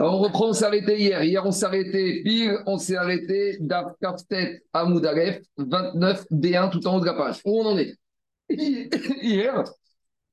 On reprend, on s'est arrêté hier. Hier, on s'est arrêté pile, on s'est arrêté d'Afkaftet à Moudalef, 29 D1 tout en haut de la page. Où on en est? Hier,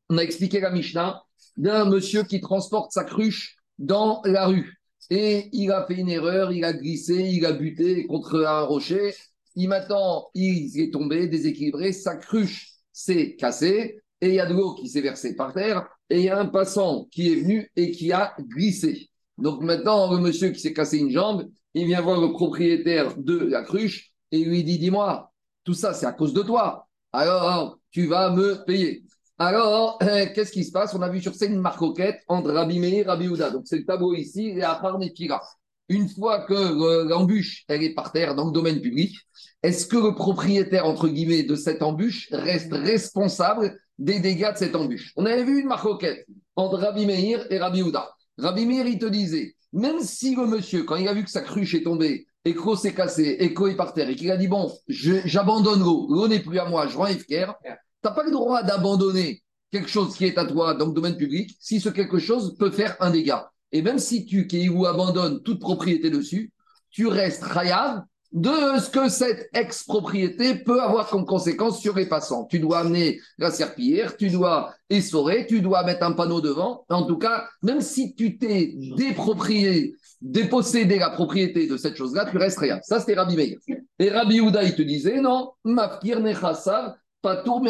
on a expliqué la Mishnah d'un monsieur qui transporte sa cruche dans la rue. Et il a fait une erreur, il a glissé, il a buté contre un rocher. Il maintenant, il est tombé, déséquilibré, sa cruche s'est cassée et il y a de l'eau qui s'est versée par terre et il y a un passant qui est venu et qui a glissé. Donc maintenant, le monsieur qui s'est cassé une jambe, il vient voir le propriétaire de la cruche et lui dit Dis-moi, tout ça, c'est à cause de toi. Alors, tu vas me payer. Alors, qu'est-ce qui se passe? On a vu sur scène une marcoquette entre Rabbi Meir et Rabbi Houda. Donc, c'est le tableau ici et à Nefira. Une fois que euh, l'embûche, elle est par terre dans le domaine public, est-ce que le propriétaire, entre guillemets, de cette embûche reste responsable des dégâts de cette embûche On avait vu une marcoquette entre Rabbi Meir et Rabbi Houda. Rabbi Meir, il te disait, même si le monsieur, quand il a vu que sa cruche est tombée, et que s'est cassé, et est par terre, et qu'il a dit, bon, j'abandonne l'eau, l'eau n'est plus à moi, je rends Efker, tu n'as pas le droit d'abandonner quelque chose qui est à toi dans le domaine public si ce quelque chose peut faire un dégât. Et même si tu, ou abandonnes toute propriété dessus, tu restes rayable de ce que cette expropriété peut avoir comme conséquence sur les passants. Tu dois amener la serpillière, tu dois essorer, tu dois mettre un panneau devant. En tout cas, même si tu t'es déproprié, dépossédé la propriété de cette chose-là, tu restes rien. Ça, c'était Rabbi Meir. Et Rabbi Houda, il te disait, non, mafkir nechassav, patour.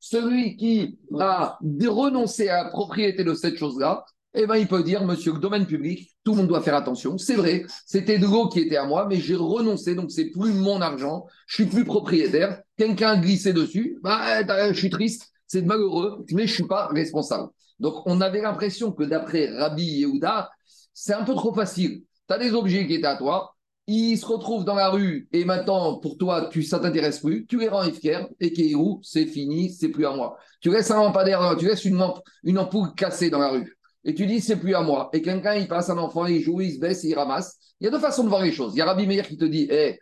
Celui qui a renoncé à la propriété de cette chose-là, eh ben, il peut dire, monsieur, domaine public, tout le monde doit faire attention. C'est vrai, c'était de l'eau qui était à moi, mais j'ai renoncé, donc c'est plus mon argent, je suis plus propriétaire. Quelqu'un a glissé dessus, bah, je suis triste, c'est malheureux, mais je suis pas responsable. Donc, on avait l'impression que d'après Rabbi Yehuda, c'est un peu trop facile. Tu as des objets qui étaient à toi, ils se retrouvent dans la rue et maintenant, pour toi, tu, ça t'intéresse plus, tu les rends ifker et qui est où C'est fini, c'est plus à moi. Tu laisses un lampadaire, tu laisses une, une ampoule cassée dans la rue et tu dis c'est plus à moi, et quelqu'un il passe un enfant, il joue, il se baisse, il ramasse, il y a deux façons de voir les choses. Il y a Rabbi Meir qui te dit hé,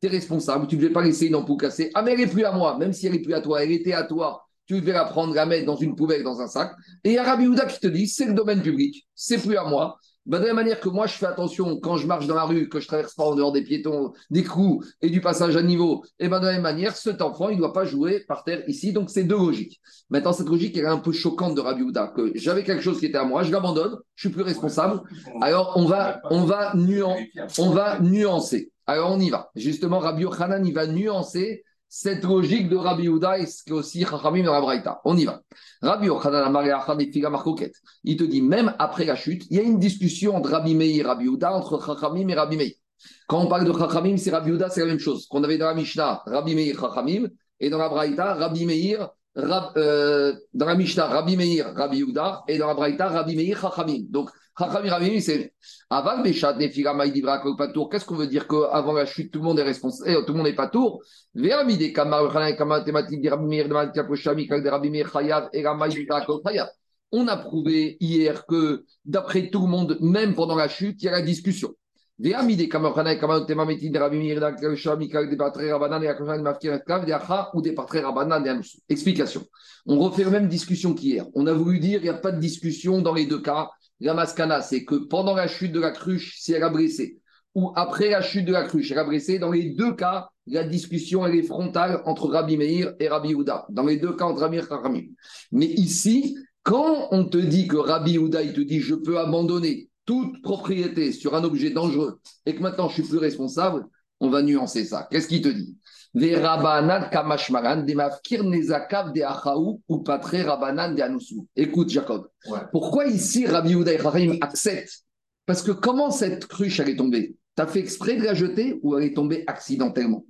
tu es responsable, tu ne devais pas laisser une ampoule cassée. Ah, mais elle n'est plus à moi, même si elle n'est plus à toi, elle était à toi, tu devais la prendre, la mettre dans une poubelle, dans un sac. Et il y a Rabbi Houda qui te dit c'est le domaine public, c'est plus à moi, bah, de la manière que moi, je fais attention quand je marche dans la rue, que je traverse pas en dehors des piétons, des coups et du passage à niveau, et ben de la même manière, cet enfant, il ne doit pas jouer par terre ici. Donc, c'est deux logiques. Maintenant, cette logique, elle est un peu choquante de Rabbi Houda, que j'avais quelque chose qui était à moi, je l'abandonne, je suis plus responsable. Alors, on va, on va, on va nuancer. Alors, on y va. Justement, Rabbi Yochanan, il va nuancer cette logique de Rabbi Houda et ce aussi Chachamim dans la Braïta. On y va. Rabbi il te dit, même après la chute, il y a une discussion entre Rabbi Meir et Rabbi Houda, entre Chachamim et Rabbi Meir. Quand on parle de Chachamim, c'est Rabbi Houda, c'est la même chose. Qu'on avait dans la Mishnah, Rabbi Meir, Chachamim, et dans la Braïta, Rabbi Meir, euh, dans la Mishnah, Rabbi Meir, Rabbi Houda, et dans la Braïta, Rabbi Meir, Chachamim. Donc, Qu'est-ce qu'on veut dire qu'avant la chute, tout le monde est responsable, eh, tout le monde n'est pas tour On a prouvé hier que d'après tout le monde, même pendant la chute, il y a la discussion. Explication. On refait la même discussion qu'hier. On a voulu dire qu'il n'y a pas de discussion dans les deux cas. La mascana, c'est que pendant la chute de la cruche, si elle a blessé, ou après la chute de la cruche, elle a blessé, dans les deux cas, la discussion est frontale entre Rabbi Meir et Rabbi Houda. Dans les deux cas, entre Rabbi et Rabbi. Mais ici, quand on te dit que Rabbi Houda, il te dit je peux abandonner toute propriété sur un objet dangereux et que maintenant je suis plus responsable, on va nuancer ça. Qu'est-ce qu'il te dit? Les Rabanan Kamashmaran, des Mafkir Nezakav des Achaou ou Patre Rabanan des Anoussou. Écoute, Jacob. Pourquoi ici Rabbi Uday Rahim accepte? Parce que comment cette cruche elle est tombée? T'as fait exprès de la jeter ou elle est tombée accidentellement?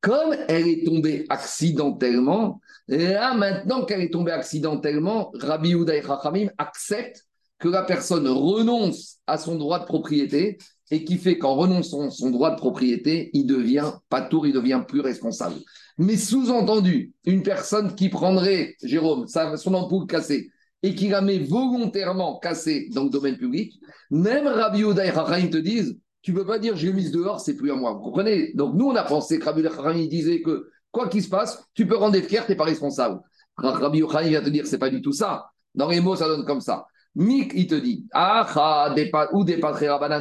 Comme elle est tombée accidentellement, là maintenant qu'elle est tombée accidentellement, Rabbi Uday Rahim accepte que la personne renonce à son droit de propriété et qui fait qu'en renonçant son droit de propriété, il devient pas tour, il devient plus responsable. Mais sous-entendu, une personne qui prendrait, Jérôme, son ampoule cassée et qui la met volontairement cassée dans le domaine public, même Rabbi Oda et te disent tu peux pas dire j'ai mise dehors, c'est plus à moi. Vous comprenez? Donc nous, on a pensé que Rabbi Oda disait que quoi qu'il se passe, tu peux rendre fier, tu n'es pas responsable. Rabbi Yochanan vient te dire c'est pas du tout ça. Dans les mots, ça donne comme ça. Mik, il te dit, ah, ou des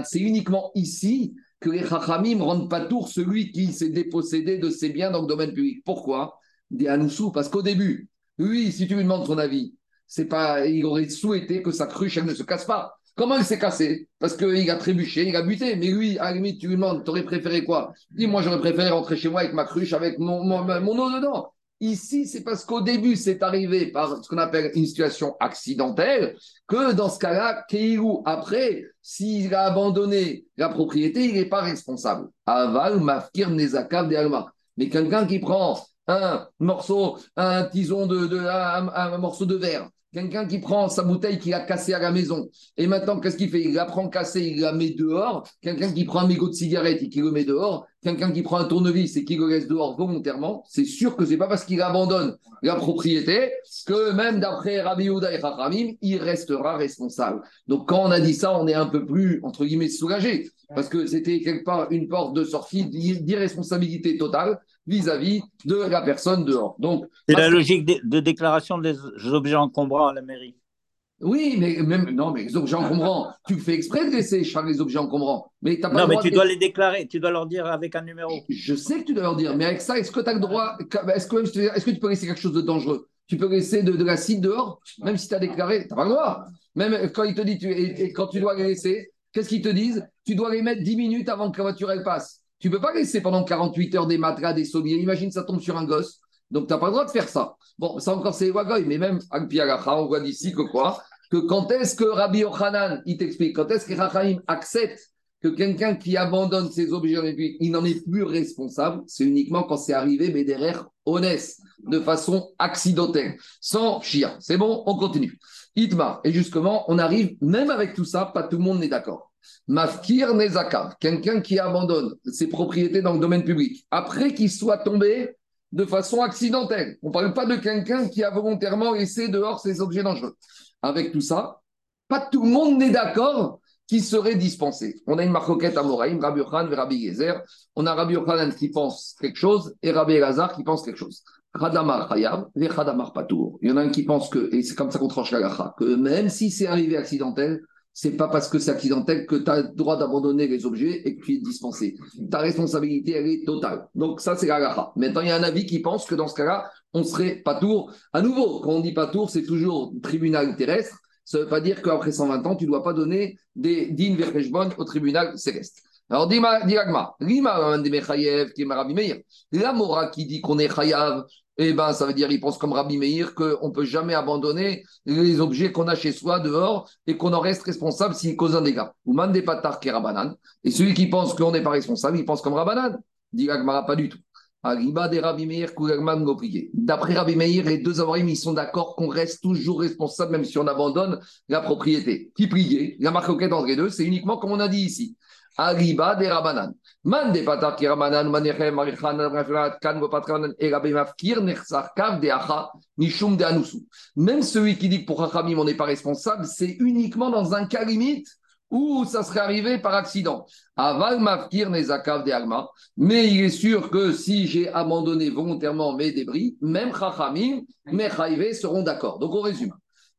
c'est uniquement ici que les Chachamim rendent pas tour celui qui s'est dépossédé de ses biens dans le domaine public. Pourquoi? Des Anoussou, parce qu'au début, oui, si tu lui demandes ton avis, c'est pas, il aurait souhaité que sa cruche ne se casse pas. Comment il s'est cassé? Parce qu'il a trébuché, il a buté. Mais lui, à la limite, tu lui demandes, tu aurais préféré quoi? Dis, moi, j'aurais préféré rentrer chez moi avec ma cruche, avec mon eau dedans. Ici, c'est parce qu'au début, c'est arrivé par ce qu'on appelle une situation accidentelle, que dans ce cas-là, Keirou, après, s'il a abandonné la propriété, il n'est pas responsable. Aval, Mafkir, Alma. Mais quelqu'un qui prend un morceau, un tison de, un morceau de verre, Quelqu'un qui prend sa bouteille qu'il a cassée à la maison, et maintenant, qu'est-ce qu'il fait? Il la prend cassée, il la met dehors. Quelqu'un qui prend un mégot de cigarette et qui le met dehors. Quelqu'un qui prend un tournevis et qui le laisse dehors volontairement. C'est sûr que c'est pas parce qu'il abandonne la propriété que même d'après Rabbi et Chachamim, il restera responsable. Donc, quand on a dit ça, on est un peu plus, entre guillemets, soulagé. Parce que c'était quelque part une porte de sortie d'irresponsabilité totale vis-à-vis de la personne dehors. Donc, c'est la logique de, déclaration des objets encombrants à la mairie. Oui, mais même non, mais les objets encombrants, tu fais exprès de laisser les objets encombrants. Mais as pas non, mais tu dois les déclarer, tu dois leur dire avec un numéro. Je sais que tu dois leur dire, mais avec ça, est-ce que tu as le droit Est-ce que, est que, tu peux laisser quelque chose de dangereux? Tu peux laisser de, de l'acide dehors, même si tu as déclaré, tu n'as pas le droit. Même quand il te dit, tu, et, quand tu dois les laisser, qu'est-ce qu'ils te disent? Tu dois les mettre 10 minutes avant que la voiture elle passe. Tu ne peux pas laisser pendant 48 heures des matras, des sommiers. Imagine, ça tombe sur un gosse. Donc, tu n'as pas le droit de faire ça. Bon, ça encore, c'est Wagoy, mais même on voit d'ici que quoi Que quand est-ce que Rabbi Yochanan, il t'explique, quand est-ce que Rachaim accepte que quelqu'un qui abandonne ses objets il n'en est plus responsable, c'est uniquement quand c'est arrivé, mais derrière, honnête, de façon accidentelle, sans chien. C'est bon, on continue. Itma, et justement, on arrive, même avec tout ça, pas tout le monde n'est d'accord. Mafkir Nezakav, quelqu'un qui abandonne ses propriétés dans le domaine public, après qu'il soit tombé de façon accidentelle. On ne parle pas de quelqu'un qui a volontairement laissé dehors ses objets dangereux. Avec tout ça, pas tout le monde n'est d'accord qui serait dispensé. On a une marcoquette à Moraïm, Rabbi et Rabbi Gezer. On a Rabbi Yochanan qui pense quelque chose et Rabbi Elazar qui pense quelque chose. Hayab Patour. Il y en a un qui pense que, et c'est comme ça qu'on tranche la que même si c'est arrivé accidentel, c'est pas parce que c'est accidentel que tu as le droit d'abandonner les objets et que tu es dispensé. Ta responsabilité, elle est totale. Donc, ça, c'est la. Maintenant, il y a un avis qui pense que dans ce cas-là, on serait pas tour. À nouveau, quand on dit pas tour, c'est toujours tribunal terrestre. Ça ne veut pas dire qu'après 120 ans, tu ne dois pas donner des dignes verrejbon au tribunal céleste. Alors, Agma, Lima, La Mora qui dit qu'on est chayav eh ben, ça veut dire, il pense comme Rabbi Meir qu'on ne peut jamais abandonner les objets qu'on a chez soi dehors et qu'on en reste responsable s'ils causent un dégât. Ou des patar Rabanan. Et celui qui pense qu'on n'est pas responsable, il pense comme Rabanan. Dit pas du tout. D'après Rabbi Meir, les deux Amorim, ils sont d'accord qu'on reste toujours responsable même si on abandonne la propriété. Qui priait? La marque entre les deux, c'est uniquement comme on a dit ici. Marichan, Nechsarkav, de Acha. Même celui qui dit que pour Hachamim, on n'est pas responsable, c'est uniquement dans un cas limite où ça serait arrivé par accident. Aval Mafkir, Nezakav, de Alma. Mais il est sûr que si j'ai abandonné volontairement mes débris, même Chachamim, mes Chaïvé seront d'accord. Donc on résume.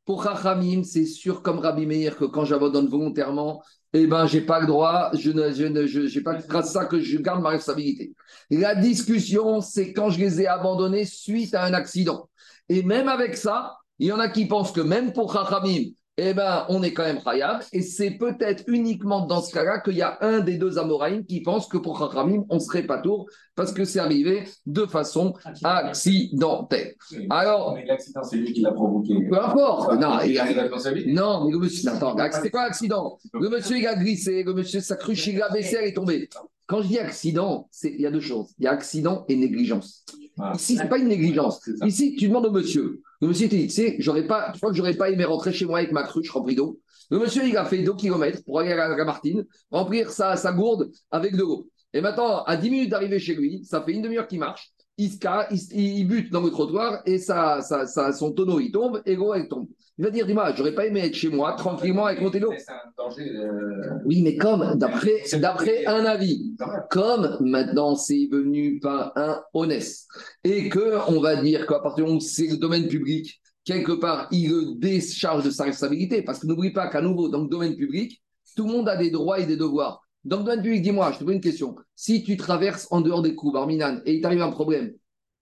Pour Chachamim, c'est sûr comme Rabbi Meir que quand j'abandonne volontairement, eh ben, j'ai pas le droit, je ne, je ne, j'ai pas grâce à ça que je garde ma responsabilité. La discussion, c'est quand je les ai abandonnés suite à un accident. Et même avec ça, il y en a qui pensent que même pour Chachamim, eh ben, on est quand même khayab. Et c'est peut-être uniquement dans ce cas-là qu'il y a un des deux Amoraïm qui pense que pour Chachamim, on serait pas tour parce que c'est arrivé de façon accidentelle. Alors. l'accident, c'est lui qui l'a provoqué. Peu importe. Non, il a... non, mais le monsieur. Attends, c'était quoi l'accident? Le monsieur, il a glissé. Le monsieur, sa cruche, il a baissé, elle est tombée. Quand je dis accident, il y a deux choses. Il y a accident et négligence. Ah. Ici, ce n'est pas une négligence. Ici, tu demandes au monsieur. Le monsieur dit, tu sais, je crois que j'aurais pas aimé rentrer chez moi avec ma cruche remplie d'eau. Le monsieur, il a fait 2 km pour aller à la Martine, remplir sa, sa gourde avec de l'eau. Et maintenant, à 10 minutes d'arriver chez lui, ça fait une demi-heure qu'il marche, il, se il, bute dans le trottoir et ça, ça, son tonneau, il tombe et l'eau, elle tombe. Il va dire, dis-moi, j'aurais pas aimé être chez moi tranquillement avec mon télo. Euh, oui, mais comme, d'après, d'après un avis, comme maintenant c'est venu par un honnête et que on va dire qu'à partir du moment où c'est le domaine public, quelque part, il le décharge de sa responsabilité. Parce que n'oublie pas qu'à nouveau, dans le domaine public, tout le monde a des droits et des devoirs. Dans le domaine public, dis-moi, je te pose une question. Si tu traverses en dehors des coups, Barminan, et il t'arrive un problème,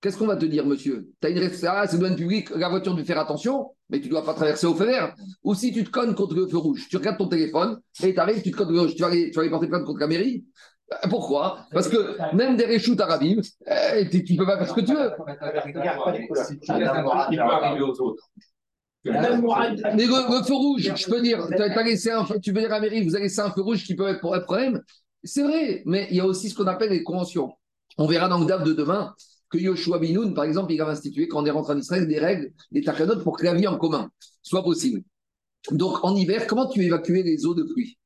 qu'est-ce qu'on va te dire, monsieur? Tu as une ah, c'est le domaine public, la voiture doit faire attention, mais tu ne dois pas traverser au feu vert. Ou si tu te connes contre le feu rouge, tu regardes ton téléphone et tu arrives, tu te connes, tu vas aller, tu vas aller porter plainte contre la mairie. Euh, pourquoi? Parce que même des réchoutes arabes, euh, tu ne peux pas faire ce que tu veux. Mais le, feu rouge, je peux dire, as laissé un, tu veux dire à la mairie, vous avez laissé un feu rouge qui peut être pour un problème. C'est vrai, mais il y a aussi ce qu'on appelle les conventions. On verra dans le DAF de demain que Yoshua Binoun, par exemple, il a institué, quand on est rentré en Israël, des règles, des takanotes pour que la vie en commun soit possible. Donc, en hiver, comment tu évacues les eaux de pluie?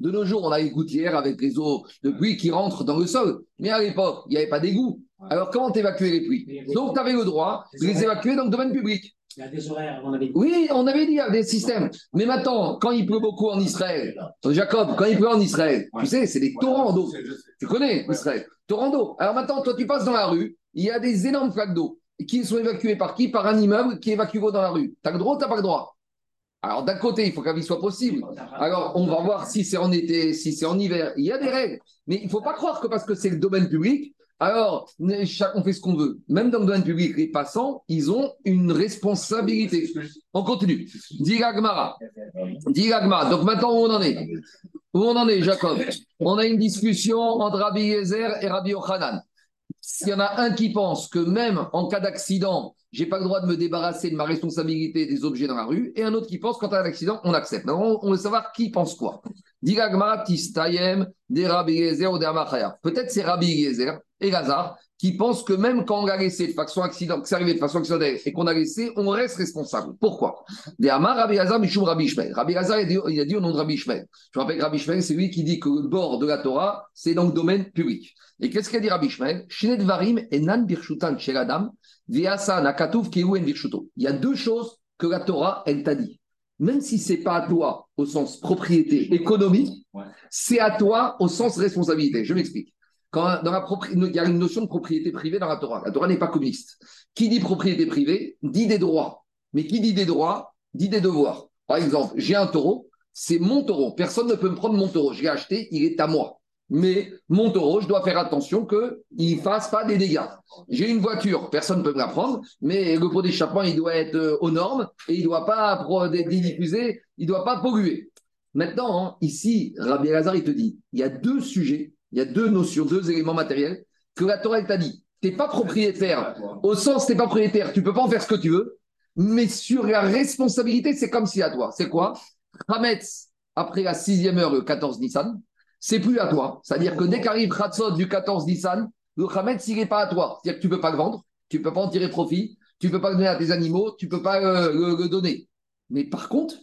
De nos jours, on a les gouttières avec les eaux de pluie qui rentrent dans le sol. Mais à l'époque, il n'y avait pas d'égout. Alors, comment évacuer les pluies? Donc, tu avais le droit de les évacuer dans le domaine public. Il y a des horaires, on avait dit. Oui, on avait dit, il y a des systèmes. Mais maintenant, quand il pleut beaucoup en Israël, Jacob, quand il pleut en Israël, tu sais, c'est des torrents d'eau. Tu connais Israël, torrents d'eau. Alors maintenant, toi, tu passes dans la rue, il y a des énormes flaques d'eau qui sont évacuées par qui? Par un immeuble qui évacue l'eau dans la rue. Tu as le droit ou tu n'as pas le droit? Alors d'un côté, il faut vie soit possible. Alors on va voir si c'est en été, si c'est en hiver. Il y a des règles. Mais il ne faut pas croire que parce que c'est le domaine public, alors, on fait ce qu'on veut. Même dans le domaine public, les passants, ils ont une responsabilité. On continue. Diragmara. Diragmara. Donc maintenant, où on en est? Où on en est, Jacob? On a une discussion entre Rabbi Yezer et Rabbi Yochanan. S'il y en a un qui pense que même en cas d'accident, j'ai pas le droit de me débarrasser de ma responsabilité des objets dans la rue, et un autre qui pense qu'en cas d'accident, on accepte. on, on veut savoir qui pense quoi. Peut-être c'est Rabbi Yezer et Lazare qui pensent que même quand on l'a laissé de façon accident, que c'est arrivé de façon accidentelle et qu'on a laissé, on reste responsable. Pourquoi? Rabbi Lazare, Rabbi. Rabbi il a dit au nom de Rabbi Ishmael. Je rappelle que Rabbi Ishmael, c'est lui qui dit que le bord de la Torah, c'est dans le domaine public. Et qu'est-ce qu'a dit Rabbi et Nan Birshutan. Il y a deux choses que la Torah, elle t'a dit même si c'est pas à toi au sens propriété économique, c'est à toi au sens responsabilité. Je m'explique. Quand dans la il y a une notion de propriété privée dans la Torah. La Torah n'est pas communiste. Qui dit propriété privée dit des droits. Mais qui dit des droits dit des devoirs. Par exemple, j'ai un taureau, c'est mon taureau. Personne ne peut me prendre mon taureau. Je l'ai acheté, il est à moi. Mais mon taureau, je dois faire attention qu'il ne fasse pas des dégâts. J'ai une voiture, personne ne peut me la prendre, mais le pot d'échappement, il doit être euh, aux normes et il ne doit pas diffuser, il ne doit pas polluer. Maintenant, hein, ici, Rabbi Lazar, il te dit, il y a deux sujets il y a deux notions, deux éléments matériels que la Torah t'a dit. Tu n'es pas propriétaire. Au sens, tu n'es pas propriétaire, tu ne peux pas en faire ce que tu veux. Mais sur la responsabilité, c'est comme si à toi. C'est quoi? Hametz, après la sixième heure, le 14 Nissan, c'est plus à toi. C'est-à-dire que dès qu'arrive Khatsot du 14 Nissan, le Hametz, il n'est pas à toi. C'est-à-dire que tu ne peux pas le vendre, tu ne peux pas en tirer profit, tu ne peux pas le donner à tes animaux, tu ne peux pas euh, le, donner. Mais par contre,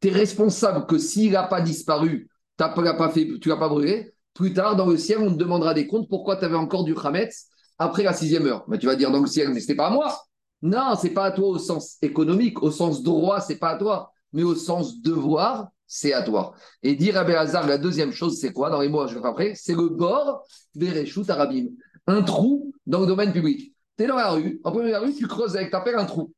tu es responsable que s'il n'a pas disparu, n'as pas, fait, tu l'as pas brûlé, plus tard, dans le ciel, on te demandera des comptes pourquoi tu avais encore du Hametz après la sixième heure. Mais tu vas dire dans le ciel, mais ce pas à moi. Non, c'est pas à toi au sens économique, au sens droit, c'est pas à toi. Mais au sens devoir, c'est à toi. Et dire à Béazar, la deuxième chose, c'est quoi Dans les mots, je vais après, c'est le bord Bereshut Arabim. Un trou dans le domaine public. Tu es dans la rue, en première rue, tu creuses avec ta pelle un trou.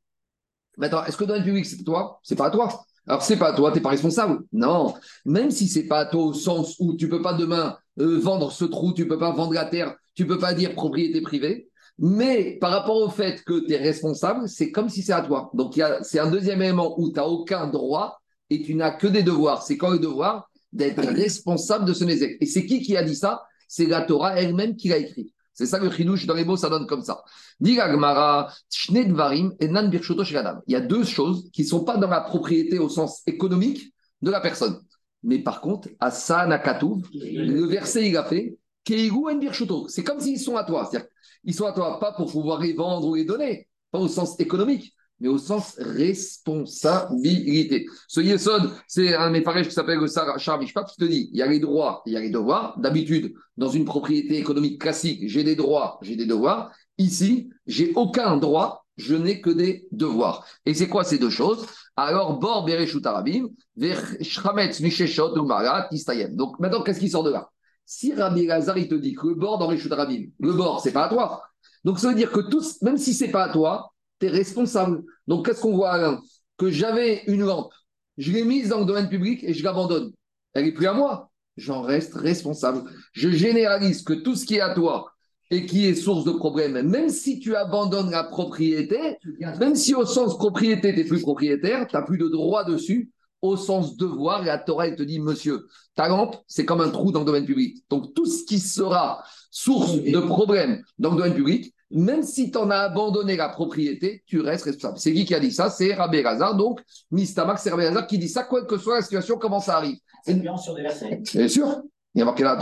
Maintenant, est-ce que le domaine public, c'est toi? C'est pas à toi. Alors, c'est pas à toi, tu n'es pas responsable. Non. Même si c'est pas à toi au sens où tu peux pas demain euh, vendre ce trou, tu peux pas vendre la terre, tu peux pas dire propriété privée. Mais par rapport au fait que tu es responsable, c'est comme si c'est à toi. Donc c'est un deuxième élément où tu n'as aucun droit et tu n'as que des devoirs. C'est quoi le devoir D'être responsable de ce nézek. Et c'est qui qui a dit ça? C'est la Torah elle-même qui l'a écrit. C'est ça le chidouche dans les mots, ça donne comme ça. Il y a deux choses qui ne sont pas dans la propriété au sens économique de la personne. Mais par contre, Asa Nakatouv, le verset, il a fait C'est comme s'ils sont à toi. C'est-à-dire ils sont à toi pas pour pouvoir les vendre ou les donner, pas au sens économique, mais au sens responsabilité. Ce Yesod, c'est un mes qui s'appelle le Char qui te dit il y a les droits, il y a les devoirs. D'habitude, dans une propriété économique classique, j'ai des droits, j'ai des devoirs. Ici, j'ai aucun droit, je n'ai que des devoirs. Et c'est quoi ces deux choses? Alors, Bor Bereshut Arabim, Shrametz Misheshot Tistayem. Donc maintenant, qu'est-ce qui sort de là? Si Rabbi Lazar, il te dit que le bord dans Arabim, le bord, c'est pas à toi. Donc ça veut dire que tous, même si c'est pas à toi, tu es responsable. Donc, qu'est-ce qu'on voit, Alain? Que j'avais une lampe, je l'ai mise dans le domaine public et je l'abandonne. Elle n'est plus à moi. J'en reste responsable. Je généralise que tout ce qui est à toi et qui est source de problème, même si tu abandonnes la propriété, même si au sens propriété, tu n'es plus propriétaire, tu n'as plus de droit dessus, au sens devoir, la Torah, elle te dit, monsieur, ta lampe, c'est comme un trou dans le domaine public. Donc, tout ce qui sera source de problème dans le domaine public, même si tu en as abandonné la propriété, tu restes responsable. C'est qui qui a dit ça? C'est Rabbi Lazar. Donc, Mistamak, c'est Rabbi Lazar qui dit ça, quoi que soit la situation, comment ça arrive. C'est sur des versets. Bien sûr. Il y a marqué là.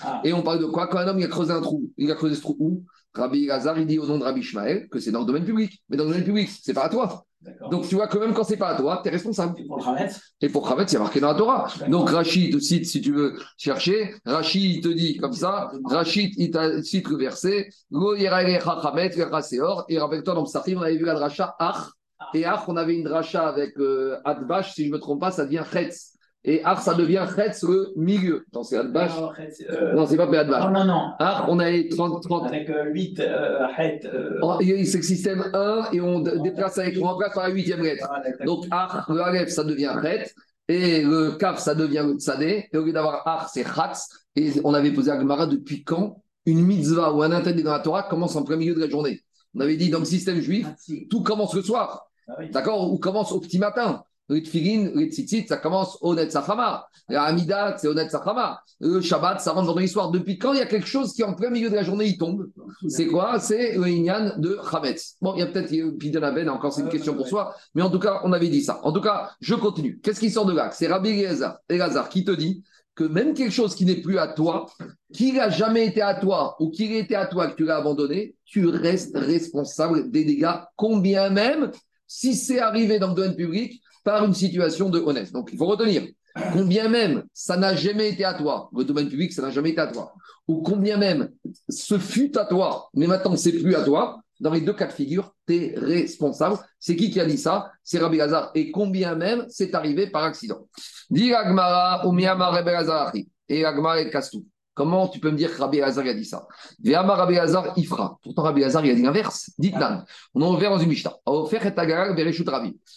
Ah. Et on parle de quoi Quand un homme il a creusé un trou, il a creusé ce trou où? Rabbi Lazar, il dit au nom de Rabbi Ishmael que c'est dans le domaine public. Mais dans le domaine public, c'est pas à toi. Donc tu vois que même quand c'est pas à toi, tu es responsable. Et pour le Hametz Et pour Khavet, il y a marqué dans la Torah. Donc Rachid te cite, si tu veux chercher, Rachid il te dit comme ça, Rachid il te cite le verset, Lo et rappelle-toi dans Psachim, on avait vu la dracha Ach, et Ach, on avait une dracha avec euh, Adbash, si je ne me trompe pas, ça devient Chetz. Et Ach, ça devient Chetz le milieu. Non, c'est Adbash. Non, euh, Non, c'est pas non, Adbash. non, non. Ach, on avait 30, 30. Avec 8 Hamet. Oh, il y a- C'est le système 1 et on déplace avec, on remplace par la huitième lettre. Donc, Ar, le Aleph, ça devient Chet, et le Kaf, ça devient le Tzadé, et au lieu d'avoir Ar, c'est Khatz, et on avait posé à Gemara depuis quand une mitzvah ou un interdit dans la Torah commence en plein milieu de la journée? On avait dit dans le système juif, tout commence le soir, Ah oui. d'accord? Ou commence au petit matin. Le tfilin, le tzitzit, ça commence au Netzachama. La Hamida, c'est au Netzachama. Le Shabbat, ça rentre dans l'histoire. Depuis quand il y a quelque chose qui, en plein milieu de la journée, il tombe C'est quoi? C'est le Inyan de Chametz. Bon, il y a peut-être Pidon Aben, encore c'est une question pour soi, mais en tout cas, on avait dit ça. En tout cas, je continue. Qu'est-ce qui sort de là? C'est Rabbi Elazar, qui te dit que même quelque chose qui n'est plus à toi, qu'il n'a jamais été à toi ou qu'il était à toi que tu l'as abandonné, tu restes responsable des dégâts, combien même si c'est arrivé dans le domaine public par une situation de honnête. Donc, il faut retenir, combien même ça n'a jamais été à toi, le domaine public, ça n'a jamais été à toi, ou combien même ce fut à toi, mais maintenant c'est plus à toi, dans les deux cas de figure, tu es responsable. C'est qui qui a dit ça? C'est Rabbi Lazar. Et combien même c'est arrivé par accident Dit Agmara, Umiyama Rabbi et Agmara et Kastou. Comment tu peux me dire que Rabbi Lazar a dit ça? Ve'ama Rabbi Lazar Ifra. Pourtant, Rabbi Lazar, il a dit l'inverse. Dites Nan. On a ouvert dans une Mishnah.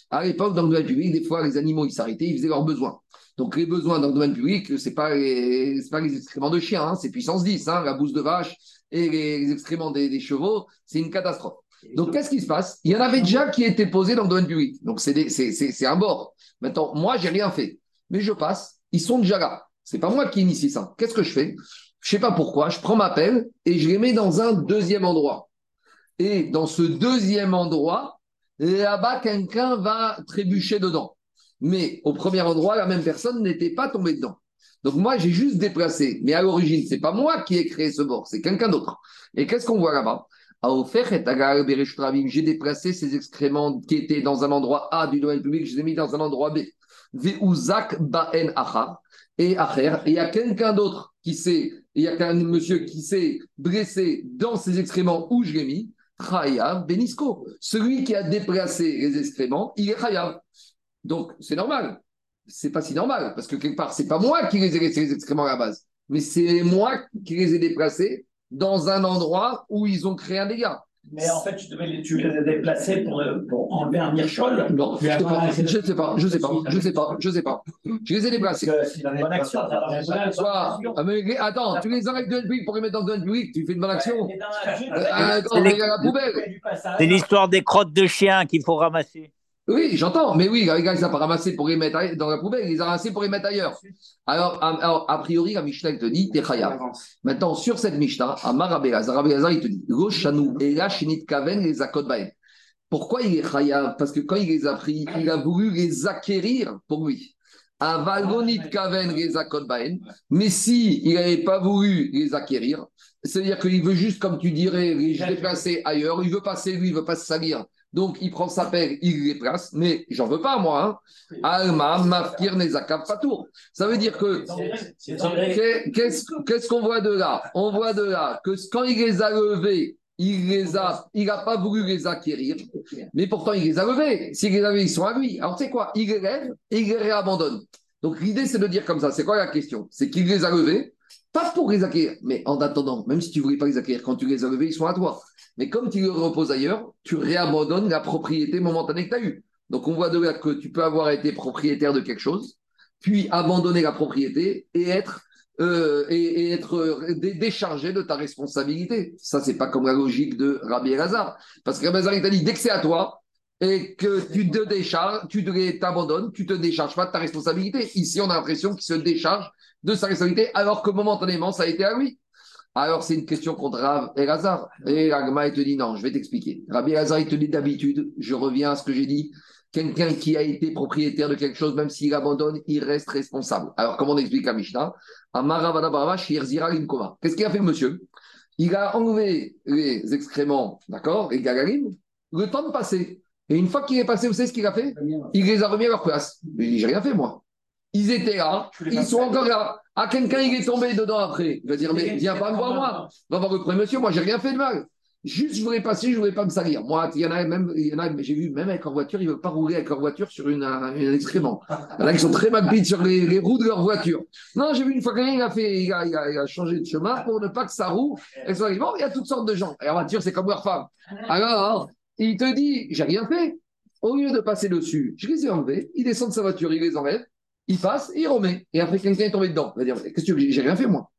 À l'époque, dans le domaine public, des fois, les animaux, ils s'arrêtaient, ils faisaient leurs besoins. Donc, les besoins dans le domaine public, ce n'est pas, les... c'est pas les excréments de chiens, hein, c'est puissance 10. Hein, la bouse de vache et les, les excréments des, des chevaux, c'est une catastrophe. Donc, qu'est-ce qui se passe? Il y en avait déjà qui étaient posés dans le domaine public. Donc, c'est un bord. Maintenant, moi, j'ai rien fait. Mais je passe, ils sont déjà là. C'est pas moi qui initie ça. Qu'est-ce que je fais? Je sais pas pourquoi. Je prends ma pelle et je les mets dans un deuxième endroit. Et dans ce deuxième endroit, là-bas, quelqu'un va trébucher dedans. Mais au premier endroit, la même personne n'était pas tombée dedans. Donc moi, j'ai juste déplacé. Mais à l'origine, c'est pas moi qui ai créé ce bord, c'est quelqu'un d'autre. Et qu'est-ce qu'on voit là-bas? J'ai déplacé ces excréments qui étaient dans un endroit A du domaine public, je les ai mis dans un endroit B. Ve'uzak ba'en achar. Et acher. Et il y a quelqu'un d'autre qui s'est, il y a qu'un monsieur qui s'est blessé dans ces excréments où je l'ai mis. Chayav Benisco. Celui qui a déplacé les excréments, il est Chayav. Donc, c'est normal. C'est pas si normal, parce que quelque part, c'est pas moi qui les ai laissés les excréments à la base, mais c'est moi qui les ai déplacés dans un endroit où ils ont créé un dégât. Mais en fait, tu, devais les, tu les as déplacés pour, euh, pour enlever un mirchol. Non, je sais pas, je sais pas, je sais pas, je sais pas, je sais pas. Je les ai déplacés. c'est une bonne action. ah, attends, tu les enlèves de public pour les mettre dans le public, tu fais une bonne action. C'est l'histoire des crottes de chiens qu'il faut ramasser. Oui, j'entends, mais oui, les gars, ils n'ont pas ramassé pour les mettre aille- dans la poubelle, ils les ont ramassés pour les mettre ailleurs. Alors, a, alors, a priori, la Mishnah, elle te dit, t'es chayav. Maintenant, sur cette Mishnah, Amar Rabbi Elazar, Rabbi Elazar, il te dit, Lo shanu ela shinit kaven les akot baem. Pourquoi il est chayav Parce que quand il les a pris, il a voulu les acquérir pour lui. Avalonit kaven les akot baem. Mais si il n'avait pas voulu les acquérir, c'est-à-dire qu'il veut juste, comme tu dirais, les déplacer ailleurs, il veut passer lui, il veut pas se salir. Donc, il prend sa pelle, il les place, mais j'en veux pas, moi. Hein. Alma, mafkir, nezakav, patour. Ça veut dire que Qu'est-ce qu'on voit de là? On voit de là que quand il les a levés, il les a, il n'a pas voulu les acquérir, mais pourtant il les a levés. S'il les a levés, ils sont à lui. Alors tu sais quoi? Il les lève et il les réabandonne. Donc l'idée c'est de dire comme ça. C'est quoi la question? C'est qu'il les a levés, Pas pour les acquérir, mais en attendant, même si tu ne voulais pas les acquérir, quand tu les as levés, ils sont à toi. Mais comme tu les reposes ailleurs, tu réabandonnes la propriété momentanée que tu as eue. Donc on voit de là que tu peux avoir été propriétaire de quelque chose, puis abandonner la propriété et être, euh, euh, déchargé de ta responsabilité. Ça, c'est pas comme la logique de Rabbi Elazar. Parce que Rabbi Elazar, il t'a dit, dès que c'est à toi, et que tu te décharges, tu t'abandonnes, tu te décharges pas de ta responsabilité. Ici, on a l'impression qu'il se décharge de sa responsabilité, alors que momentanément, ça a été à lui. Alors, c'est une question contre Rav Elazar. Et Agma, il te dit non, je vais t'expliquer. Rabbi Elazar, il te dit d'habitude, je reviens à ce que j'ai dit, quelqu'un qui a été propriétaire de quelque chose, même s'il abandonne, il reste responsable. Alors, comment on explique à Mishnah? Qu'est-ce qu'il a fait, monsieur? Il a enlevé les excréments, d'accord, les gagarim, le temps de passer. Et une fois qu'il est passé, vous savez ce qu'il a fait? Il les a remis à leur place. Il dit, j'ai rien fait, moi. Ils étaient là, ils sont encore là. Ah, quelqu'un, il est tombé dedans après. Il va dire, mais viens pas me voir, moi. Va voir le premier monsieur, moi, j'ai rien fait de mal. Juste, je voudrais passer, je voudrais pas me salir. Moi, il y en a même, il y en a, j'ai vu même avec leur voiture, ils ne veulent pas rouler avec leur voiture sur une, un excrément. Là, ils sont très mal sur les, les, roues de leur voiture. Non, j'ai vu une fois quelqu'un, il a fait, il a, il, a, changé de chemin pour ne pas que ça roule. Et soit, bon, il y a toutes sortes de gens. Et la voiture, c'est comme leur femme. Alors, il te dit, j'ai rien fait. Au lieu de passer dessus, je les ai enlevés. Il descend de sa voiture, il les enlève, il passe, il remet. Et après, quelqu'un est tombé dedans. Il va dire, qu'est-ce que tu veux J'ai rien fait, moi?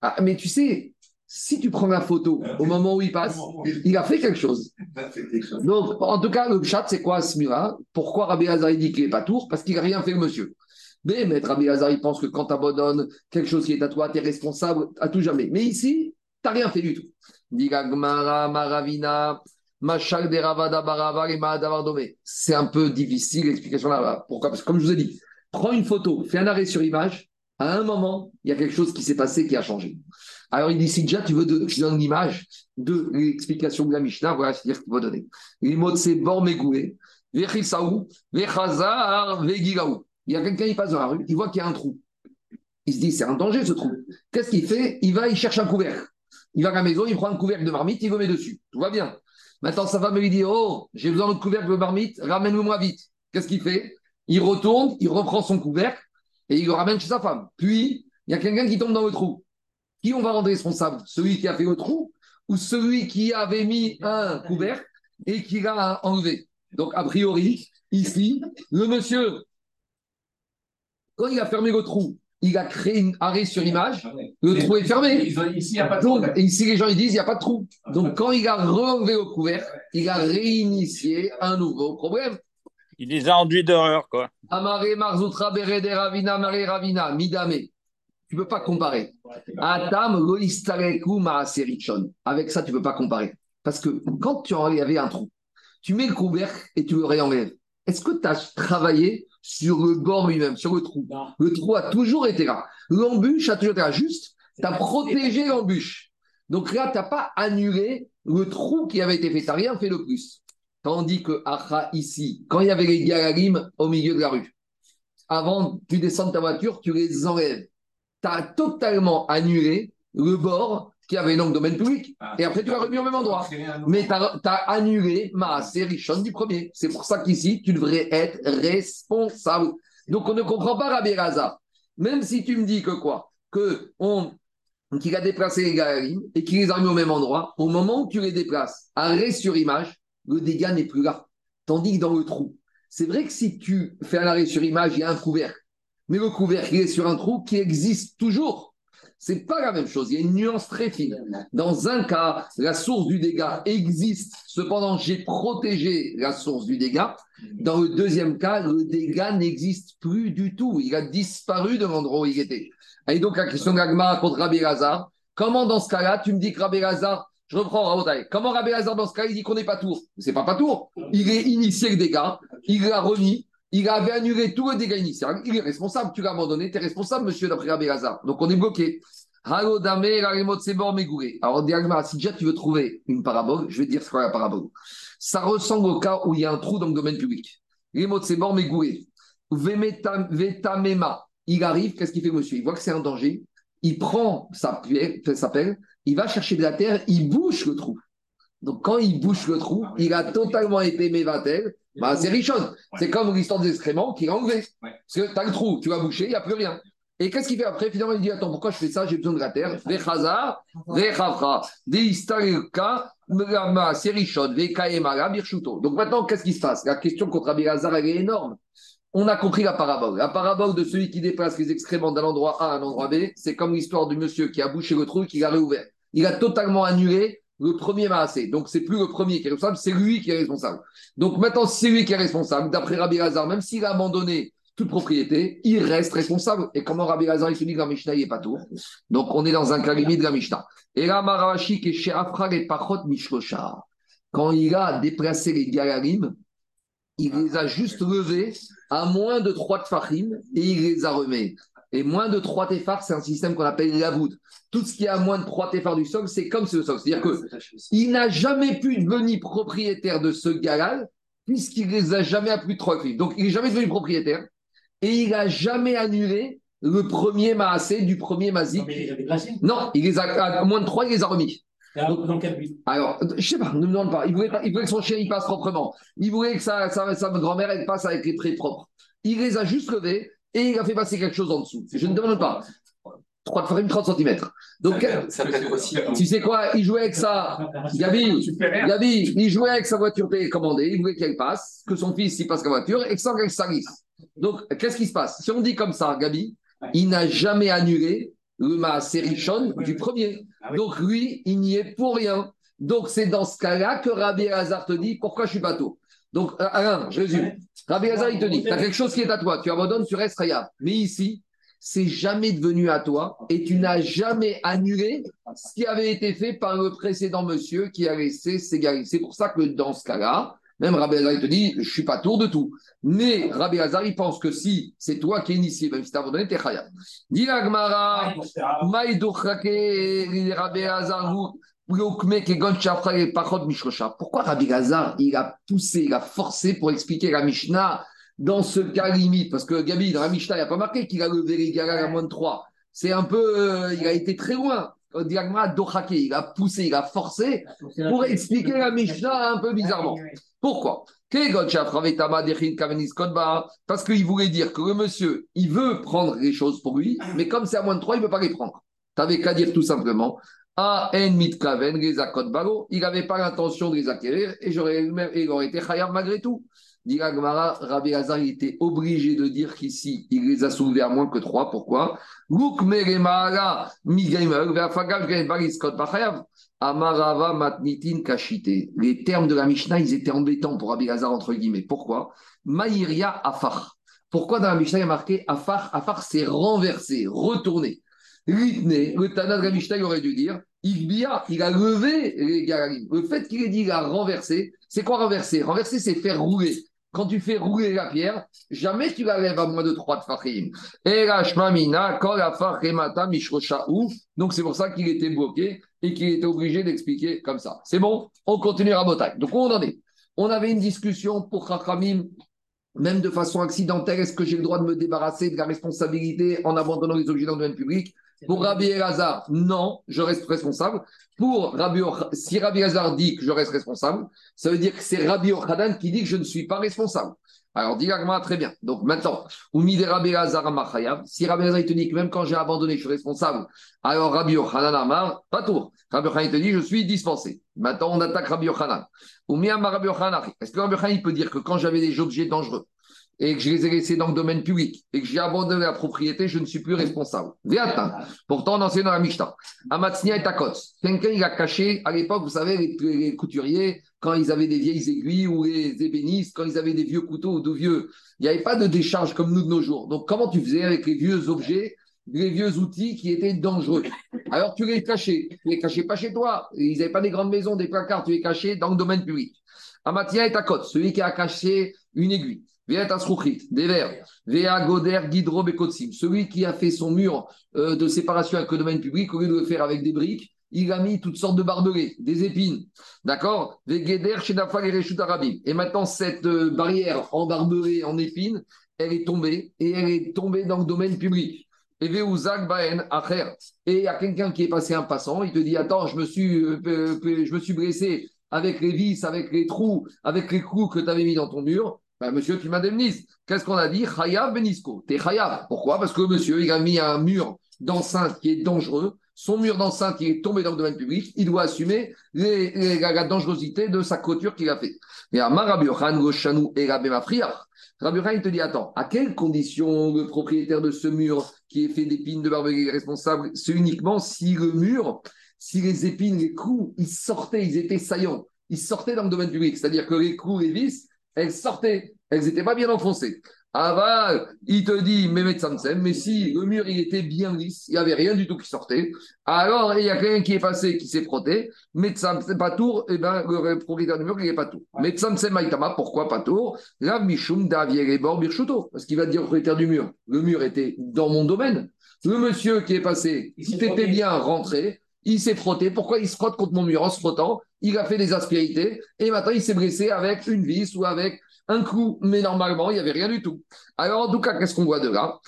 Ah, mais tu sais, si tu prends la photo au moment où il passe, il a fait quelque chose. Donc, en tout cas, le chat, c'est quoi ce là Pourquoi Rabbi Hazar dit qu'il n'est pas tour? Parce qu'il n'a rien fait, monsieur. Mais Maître Rabbi Hazar, il pense que quand tu abandonnes quelque chose qui est à toi, tu es responsable à tout jamais. Mais ici, tu n'as rien fait du tout. Maravina, C'est un peu difficile l'explication là. Pourquoi? Parce que comme je vous ai dit, prends une photo, fais un arrêt sur image. À un moment, il y a quelque chose qui s'est passé qui a changé. Alors il dit, si déjà tu veux que je donne l'image de l'explication de la Mishnah, voilà ce qu'il faut donner. Mots de c'est Bormegoué, Vechisaou, Vechazar, Vegigaou. Il y a quelqu'un qui passe dans la rue, il voit qu'il y a un trou. Il se dit, c'est un danger ce trou. Qu'est-ce qu'il fait? Il va, il cherche un couvercle. Il va à la maison, il prend un couvercle de marmite, il le met dessus. Tout va bien. Maintenant, sa femme lui dit, oh, j'ai besoin de couvercle de marmite, ramène-le-moi vite. Qu'est-ce qu'il fait? Il retourne, il reprend son couvercle et il le ramène chez sa femme. Puis, il y a quelqu'un qui tombe dans le trou. Qui on va rendre responsable? Celui qui a fait le trou ou celui qui avait mis un couvercle et qui l'a enlevé? Donc, a priori, ici, le monsieur, quand il a fermé le trou, il a créé un arrêt sur image, le trou est fermé. Ici, il a pas de trou. et ici, les gens ils disent il n'y a pas de trou. Donc, quand il a renlevé le couvercle, il a réinitié un nouveau problème. Il les a enduits d'horreur, quoi. Amare Marzoutra Ravina Mare Ravina Midame. Tu ne peux pas comparer. Adam Avec ça, tu ne peux pas comparer. Parce que quand tu avais un trou, tu mets le couvercle et tu le réenlèves. Est-ce que tu as travaillé sur le bord lui-même, sur le trou? Le trou a toujours été là. L'embûche a toujours été là. Juste, tu as protégé l'embûche. Donc là, tu n'as pas annulé le trou qui avait été fait. Tu n'as rien fait de plus. Tandis que Acha, ici, quand il y avait les galarim au milieu de la rue, avant tu descends de ta voiture, tu les enlèves tu as totalement annulé le bord qui avait donc domaine public. Ah, et après, tu l'as remis au même endroit. Mais tu as, annulé ma Richon du premier. C'est pour ça qu'ici, tu devrais être responsable. Donc, on ne comprend pas Rabbi Raza. Même si tu me dis que quoi? Que on, qu'il a déplacé les galeries et qu'il les a mis au même endroit, au moment où tu les déplaces, arrêt sur image, le dégât n'est plus là. Tandis que dans le trou, c'est vrai que si tu fais un arrêt sur image, il y a un couvercle mais le couvercle est sur un trou qui existe toujours. C'est pas la même chose. Il y a une nuance très fine. Dans un cas, la source du dégât existe. Cependant, j'ai protégé la source du dégât. Dans le deuxième cas, le dégât n'existe plus du tout. Il a disparu de l'endroit où il était. Et donc, la question d'Agma contre Rabbi Lazar. Comment, dans ce cas-là, tu me dis que Rabbi Lazar, je reprends. Comment Rabbi Lazar, dans ce cas, il dit qu'on n'est pas tour? C'est pas pas tour. Il est initié le dégât. Il l'a remis il avait annulé tout le dégât initial. Il est responsable. Tu l'as abandonné. Tu es responsable, monsieur, d'après Rabbi Hazar. Donc, on est bloqué. Alors, si déjà tu veux trouver une parabole, je vais dire ce qu'est la parabole. Ça ressemble au cas où il y a un trou dans le domaine public. Vetamema. Il arrive, qu'est-ce qu'il fait, monsieur? Il voit que c'est un danger. Il prend sa pelle, il va chercher de la terre, il bouche le trou. Donc, quand il bouche le trou, il a totalement été mévatel bah, c'est richonne. C'est comme l'histoire des excréments qui est enlevé. Parce que tu as le trou, tu vas boucher, il n'y a plus rien. Et qu'est-ce qu'il fait après? Finalement, il dit Attends, pourquoi je fais ça? J'ai besoin de la terre. Vechazar, vechavra, deistareka, mrama, serichot, vekaemara, birchuto. Donc maintenant, qu'est-ce qui se passe? La question contre Rabbi Hazar, elle est énorme. On a compris la parabole. La parabole de celui qui déplace les excréments d'un endroit A à un endroit B, c'est comme l'histoire du monsieur qui a bouché le trou et qui l'a réouvert. Il a totalement annulé le premier maasé. Donc, c'est plus le premier qui est responsable, c'est lui qui est responsable. Donc, maintenant, c'est lui qui est responsable. D'après Rabbi Hazar, même s'il a abandonné toute propriété, il reste responsable. Et comment Rabbi Hazar, il se dit que la Mishnah, il n'est pas tout. Donc, on est dans un cas de la. Et là, Maravashi, qui est chez Afra et Pachot Mishlocha, quand il a déplacé les Galarim, il les a juste levés à moins de 3 tfachim et il les a remis. Et moins de 3 téphars, c'est un système qu'on appelle la voûte. Tout ce qui est à moins de 3 téphars du sol, c'est comme ce sol. C'est-à-dire qu'il n'a jamais pu devenir propriétaire de ce galal, puisqu'il les a jamais à plus de 3 Donc, il n'est jamais devenu propriétaire et il n'a jamais annulé le premier maasé du premier mazik. Non, il les a, à moins de 3, il les a remis. Dans quel but? Alors, je sais pas, ne me demande pas. Il voulait, il voulait que son chien il passe proprement. Il voulait que sa, sa, sa grand-mère elle passe avec les traits propres. Il les a juste levés et il a fait passer quelque chose en dessous. Je ne demande pas. 3 de farine, 30 cm. Donc, ça peut aussi. Tu sais quoi Il jouait avec ça. Gabi, Gabi, il jouait avec sa voiture commandée. Il voulait qu'elle passe, que son fils il passe la voiture et que sans qu'elle salisse. Donc, qu'est-ce qui se passe? Si on dit comme ça, Gabi, il n'a jamais annulé le Richon du premier. Ah Donc, lui, il n'y est pour rien. Donc, c'est dans ce cas-là que Rabbi Hazar te dit pourquoi je suis bateau? Donc, euh, Alain, je résume. Rabbi Hazar, il te dit tu as quelque chose qui est à toi, tu abandonnes, tu restes. Mais ici, c'est jamais devenu à toi et tu n'as jamais annulé ce qui avait été fait par le précédent monsieur qui a laissé s'égarer. C'est pour ça que dans ce cas-là, même Rabbi Hazar, il te dit, je ne suis pas tour de tout. Mais Rabbi Hazar, il pense que si c'est toi qui es initié, même si tu as abandonné, tu es khayab. Dis Gmara, Rabbi Hazar, pourquoi Rabbi Hazar, il a poussé, il a forcé pour expliquer la Mishnah dans ce cas limite? Parce que Gabi, dans la Mishnah, il n'y a pas marqué qu'il a levé les galères à moins de 3. C'est un peu. Euh, il a été très loin. Il a poussé, il a forcé pour expliquer la Mishnah un peu bizarrement. Pourquoi? Parce qu'il voulait dire que le monsieur, il veut prendre les choses pour lui, mais comme c'est à moins de 3, il ne peut pas les prendre. Tu n'avais qu'à dire tout simplement il n'avait pas l'intention de les acquérir et j'aurais aurait été khayab malgré tout. Rabbi Hazar, il était obligé de dire qu'ici, il les a soulevés à moins que trois. Pourquoi? Les termes de la Mishnah, ils étaient embêtants pour Rabbi Hazar, entre guillemets. Pourquoi? Maïria Afar. Pourquoi dans la Mishnah, il y a marqué Afar? Afar, c'est renversé, retourné. Ritne, le Tana de Mishnah, il aurait dû dire il a levé les Galarim. Le fait qu'il ait dit qu'il a renversé, c'est quoi renverser? Renverser, c'est faire rouler. Quand tu fais rouler la pierre, jamais tu la lèves à moins de 3 de kol Donc c'est pour ça qu'il était bloqué et qu'il était obligé d'expliquer comme ça. C'est bon? On continue à Botaï. Donc où on en est? On avait une discussion pour Chachamim, même de façon accidentelle, est-ce que j'ai le droit de me débarrasser de la responsabilité en abandonnant les objets dans le domaine public? Pour Rabbi Elazar, non, je reste responsable. Pour Rabbi si Rabbi Elazar dit que je reste responsable, ça veut dire que c'est Rabbi Ochadan qui dit que je ne suis pas responsable. Alors, dit très bien. Donc maintenant, Oumide Rabbi Elazar si Rabbi Elazar te dit que même quand j'ai abandonné, je suis responsable, alors Rabbi Ochanan Amar, pas tour. Rabbi Ochanan te dit je suis dispensé. Maintenant, on attaque Rabbi Ochanan. Rabbi Est-ce que Rabbi Ochanan peut dire que quand j'avais des objets dangereux, et que je les ai laissés dans le domaine public et que j'ai abandonné la propriété, je ne suis plus responsable. Pourtant, on enseigne dans la Mishnah. Amatsnia et Takot. Quelqu'un, il a caché, à l'époque, vous savez, les, couturiers, quand ils avaient des vieilles aiguilles ou les ébénistes, quand ils avaient des vieux couteaux ou de vieux, il n'y avait pas de décharge comme nous de nos jours. Donc, comment tu faisais avec les vieux objets les vieux outils qui étaient dangereux? Alors tu les cachais. Tu les cachais pas chez toi. Ils n'avaient pas des grandes maisons, des placards, tu les cachais dans le domaine public. Amatia et Takot, celui qui a caché une aiguille des verres. Goder, Guidro, Celui qui a fait son mur euh, de séparation avec le domaine public, au lieu de le faire avec des briques, il a mis toutes sortes de barbelés, des épines. D'accord? Et maintenant, cette euh, barrière en barbelé, en épines, elle est tombée et elle est tombée dans le domaine public. Et il y a quelqu'un qui est passé un passant, il te dit Attends, je me suis, euh, je me suis blessé avec les vis, avec les trous, avec les clous que tu avais mis dans ton mur bah, Monsieur, tu m'indemnises. Qu'est-ce qu'on a dit? Chayav Benisko. T'es Chayav. Pourquoi? Parce que monsieur, il a mis un mur d'enceinte qui est dangereux. Son mur d'enceinte qui est tombé dans le domaine public, il doit assumer la, dangerosité de sa clôture qu'il a fait. Et à Rabbi Goshanou et. Rabbi il te dit Attends, à quelles conditions le propriétaire de ce mur qui est fait d'épines de barbe est responsable C'est uniquement si le mur, si les épines, les clous, ils sortaient, ils étaient saillants, ils sortaient dans le domaine public. C'est-à-dire que les clous, les vis, elles sortaient, elles n'étaient pas bien enfoncées. Aval, il te dit, mais mais si le mur il était bien lisse, il n'y avait rien du tout qui sortait, alors il y a quelqu'un qui est passé, qui s'est frotté, c'est pas tour, et eh ben le propriétaire du mur, il n'est pas tour. Mais Maïtama, pourquoi pas tour La Mishum Bor Birchuto, parce qu'il va dire au propriétaire du mur, le mur était dans mon domaine. Le monsieur qui est passé, il était bien rentré, il s'est frotté. Pourquoi il se frotte contre mon mur en se frottant? Il a fait des aspérités et maintenant il s'est blessé avec une vis ou avec un coup, mais normalement, il n'y avait rien du tout. Alors, en tout cas, qu'est-ce qu'on voit de là?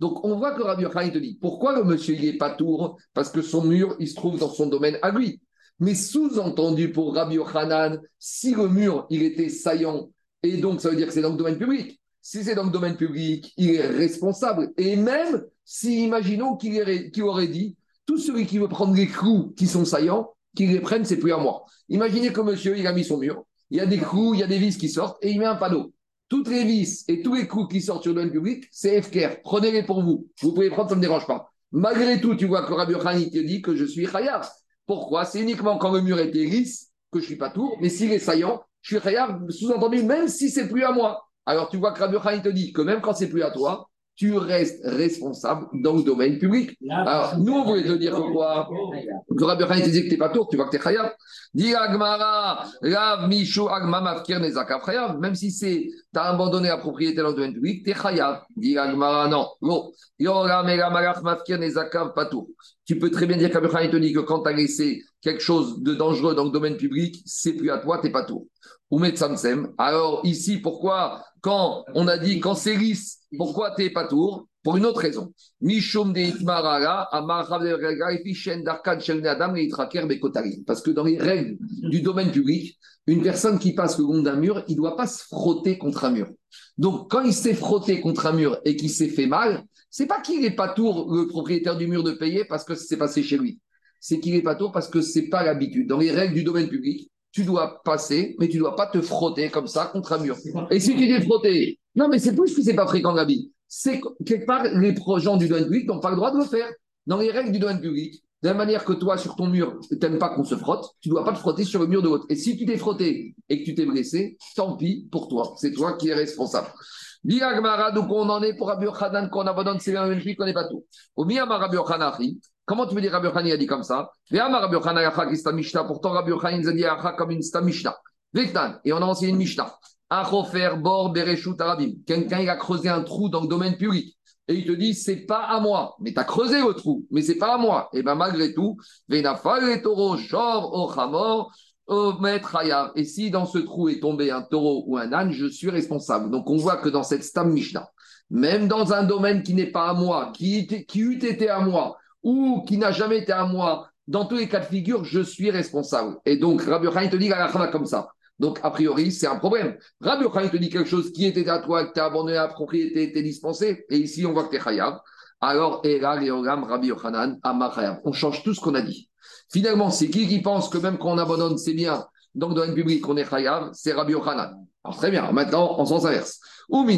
Donc, on voit que Rabbi Yochanan te dit pourquoi le monsieur il n'est pas tour? Parce que son mur, il se trouve dans son domaine à lui. Mais sous-entendu pour Rabbi Yochanan, si le mur, il était saillant, et donc ça veut dire que c'est dans le domaine public. Si c'est dans le domaine public, il est responsable. Et même si, imaginons qu'il aurait dit tout celui qui veut prendre les clous qui sont saillants, qu'il les prenne, c'est plus à moi. Imaginez que monsieur, il a mis son mur, il y a des clous, il y a des vis qui sortent, et il met un panneau. Toutes les vis et tous les clous qui sortent sur le domaine public, c'est FKR. Prenez-les pour vous. Vous pouvez prendre, ça ne me dérange pas. Malgré tout, tu vois que Rabbi Khani te dit que je suis Khayar. Pourquoi? C'est uniquement quand le mur est lisse que je suis pas tour, mais s'il est saillant, je suis Khayar, sous-entendu, même si c'est plus à moi. Alors tu vois que Rabbi Khani te dit que même quand c'est plus à toi, tu restes responsable dans le domaine public. Alors, nous, on voulait te dire quoi Que Rabbi Khan te dit que tu n'es pas tour, tu vois que tu es chayav. Dis Agmara, Rav Mishu Agma Mafkir Nezakav chayav. Même si c'est, tu as abandonné la propriété dans le domaine public, tu es chayav. Dis Agmara, non. Bon. Mafkir Nezakav tour. Tu peux très bien dire qu'Abraham Khan te dit que quand tu as laissé quelque chose de dangereux dans le domaine public, c'est plus à toi, tu n'es pas tour. Ou Alors, ici, pourquoi quand on a dit, quand c'est lisse, pourquoi tu n'es pas tour? Pour une autre raison. Parce que dans les règles du domaine public, une personne qui passe le long d'un mur, il ne doit pas se frotter contre un mur. Donc, quand il s'est frotté contre un mur et qu'il s'est fait mal, c'est pas qu'il n'est pas tour, le propriétaire du mur, de payer parce que c'est passé chez lui. C'est qu'il n'est pas tour parce que ce n'est pas l'habitude. Dans les règles du domaine public, tu dois passer, mais tu ne dois pas te frotter comme ça contre un mur. Et si tu t'es frotté, non, mais c'est plus que c'est pas fréquent, Gabi. C'est quelque part, les gens du domaine public n'ont pas le droit de le faire. Dans les règles du domaine public, de la manière que toi, sur ton mur, tu n'aimes pas qu'on se frotte, tu ne dois pas te frotter sur le mur de l'autre. Et si tu t'es frotté et que tu t'es blessé, tant pis pour toi. C'est toi qui es responsable. donc on en est pour Rabbi Khanan qu'on abandonne, c'est qu'on n'est pas tout. Au Rabbi Comment tu veux dire Rabbi Yochanan a dit comme ça? Pourtant, Rabbi Yochanan nous a dit comme une Mishnah. Et on a enseigné une Mishnah. Bor, Bereshut, Arabim. Quelqu'un il a creusé un trou dans le domaine public. Et il te dit, c'est pas à moi. Mais tu as creusé le trou, mais c'est pas à moi. Et bien malgré tout, Venafal, Taureau, Shor, Ochamor, et si dans ce trou est tombé un taureau ou un âne, je suis responsable. Donc on voit que dans cette Stam Mishnah, même dans un domaine qui n'est pas à moi, qui, qui eût été à moi, ou qui n'a jamais été à moi, dans tous les cas de figure, je suis responsable. Et donc, Rabbi Yochanan te dit comme ça. Donc, a priori, c'est un problème. Rabbi Yochanan te dit quelque chose qui était à toi, que tu as abandonné la propriété, tu es dispensé, et ici, on voit que tu es chayav. Alors, Rabbi Yochanan, On change tout ce qu'on a dit. Finalement, c'est qui qui pense que même quand on abandonne c'est bien, donc dans le public, on est chayav C'est Rabbi Yochanan. Alors, très bien. Maintenant, on s'en inverse. Donc,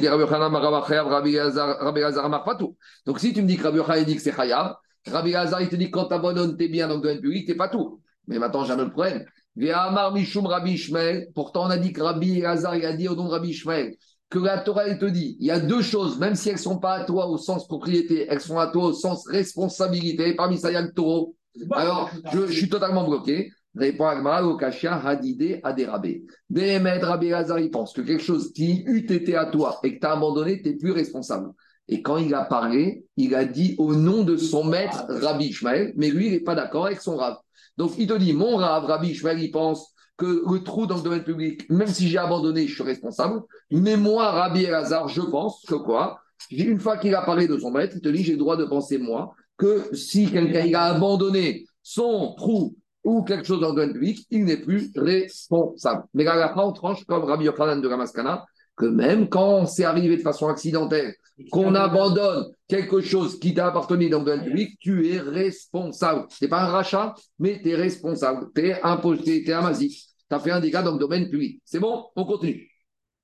si tu me dis que Rabbi Yochanan dit que c'est chayav, Rabbi Hazar, il te dit quand tu abandonnes tes biens dans le domaine public, tu n'es pas tout. Mais maintenant, j'ai un autre problème. Rabbi Ishmael. Pourtant, on a dit que Rabbi Hazar, il a dit au nom de Rabbi Ishmael que la Torah, elle te dit il y a deux choses, même si elles ne sont pas à toi au sens propriété, elles sont à toi au sens responsabilité. Parmi ça, il y a le taureau. Alors, je, suis totalement bloqué. Répond Agmara au Hadidé Adérabé. Rabbi Hazar, il pense que quelque chose qui eût été à toi et que tu as abandonné, tu n'es plus responsable. Et quand il a parlé, il a dit au nom de son maître Rabbi Ishmael, mais lui, il n'est pas d'accord avec son Rav. Donc il te dit, mon Rav, Rabbi Ishmael, il pense que le trou dans le domaine public, même si j'ai abandonné, je suis responsable. Mais moi, Rabbi Elazar, je pense que quoi? Une fois qu'il a parlé de son maître, il te dit, j'ai le droit de penser, moi, que si quelqu'un a abandonné son trou ou quelque chose dans le domaine public, il n'est plus responsable. Mais là, on tranche comme Rabbi Yochanan de Ramaskana, que même quand c'est arrivé de façon accidentelle, qu'on abandonne quelque chose qui t'a appartenu dans le domaine public, tu es responsable. Ce n'est pas un rachat, mais tu es responsable. Tu es imposé, tu es. Tu as fait un dégât dans le domaine public. C'est bon On continue.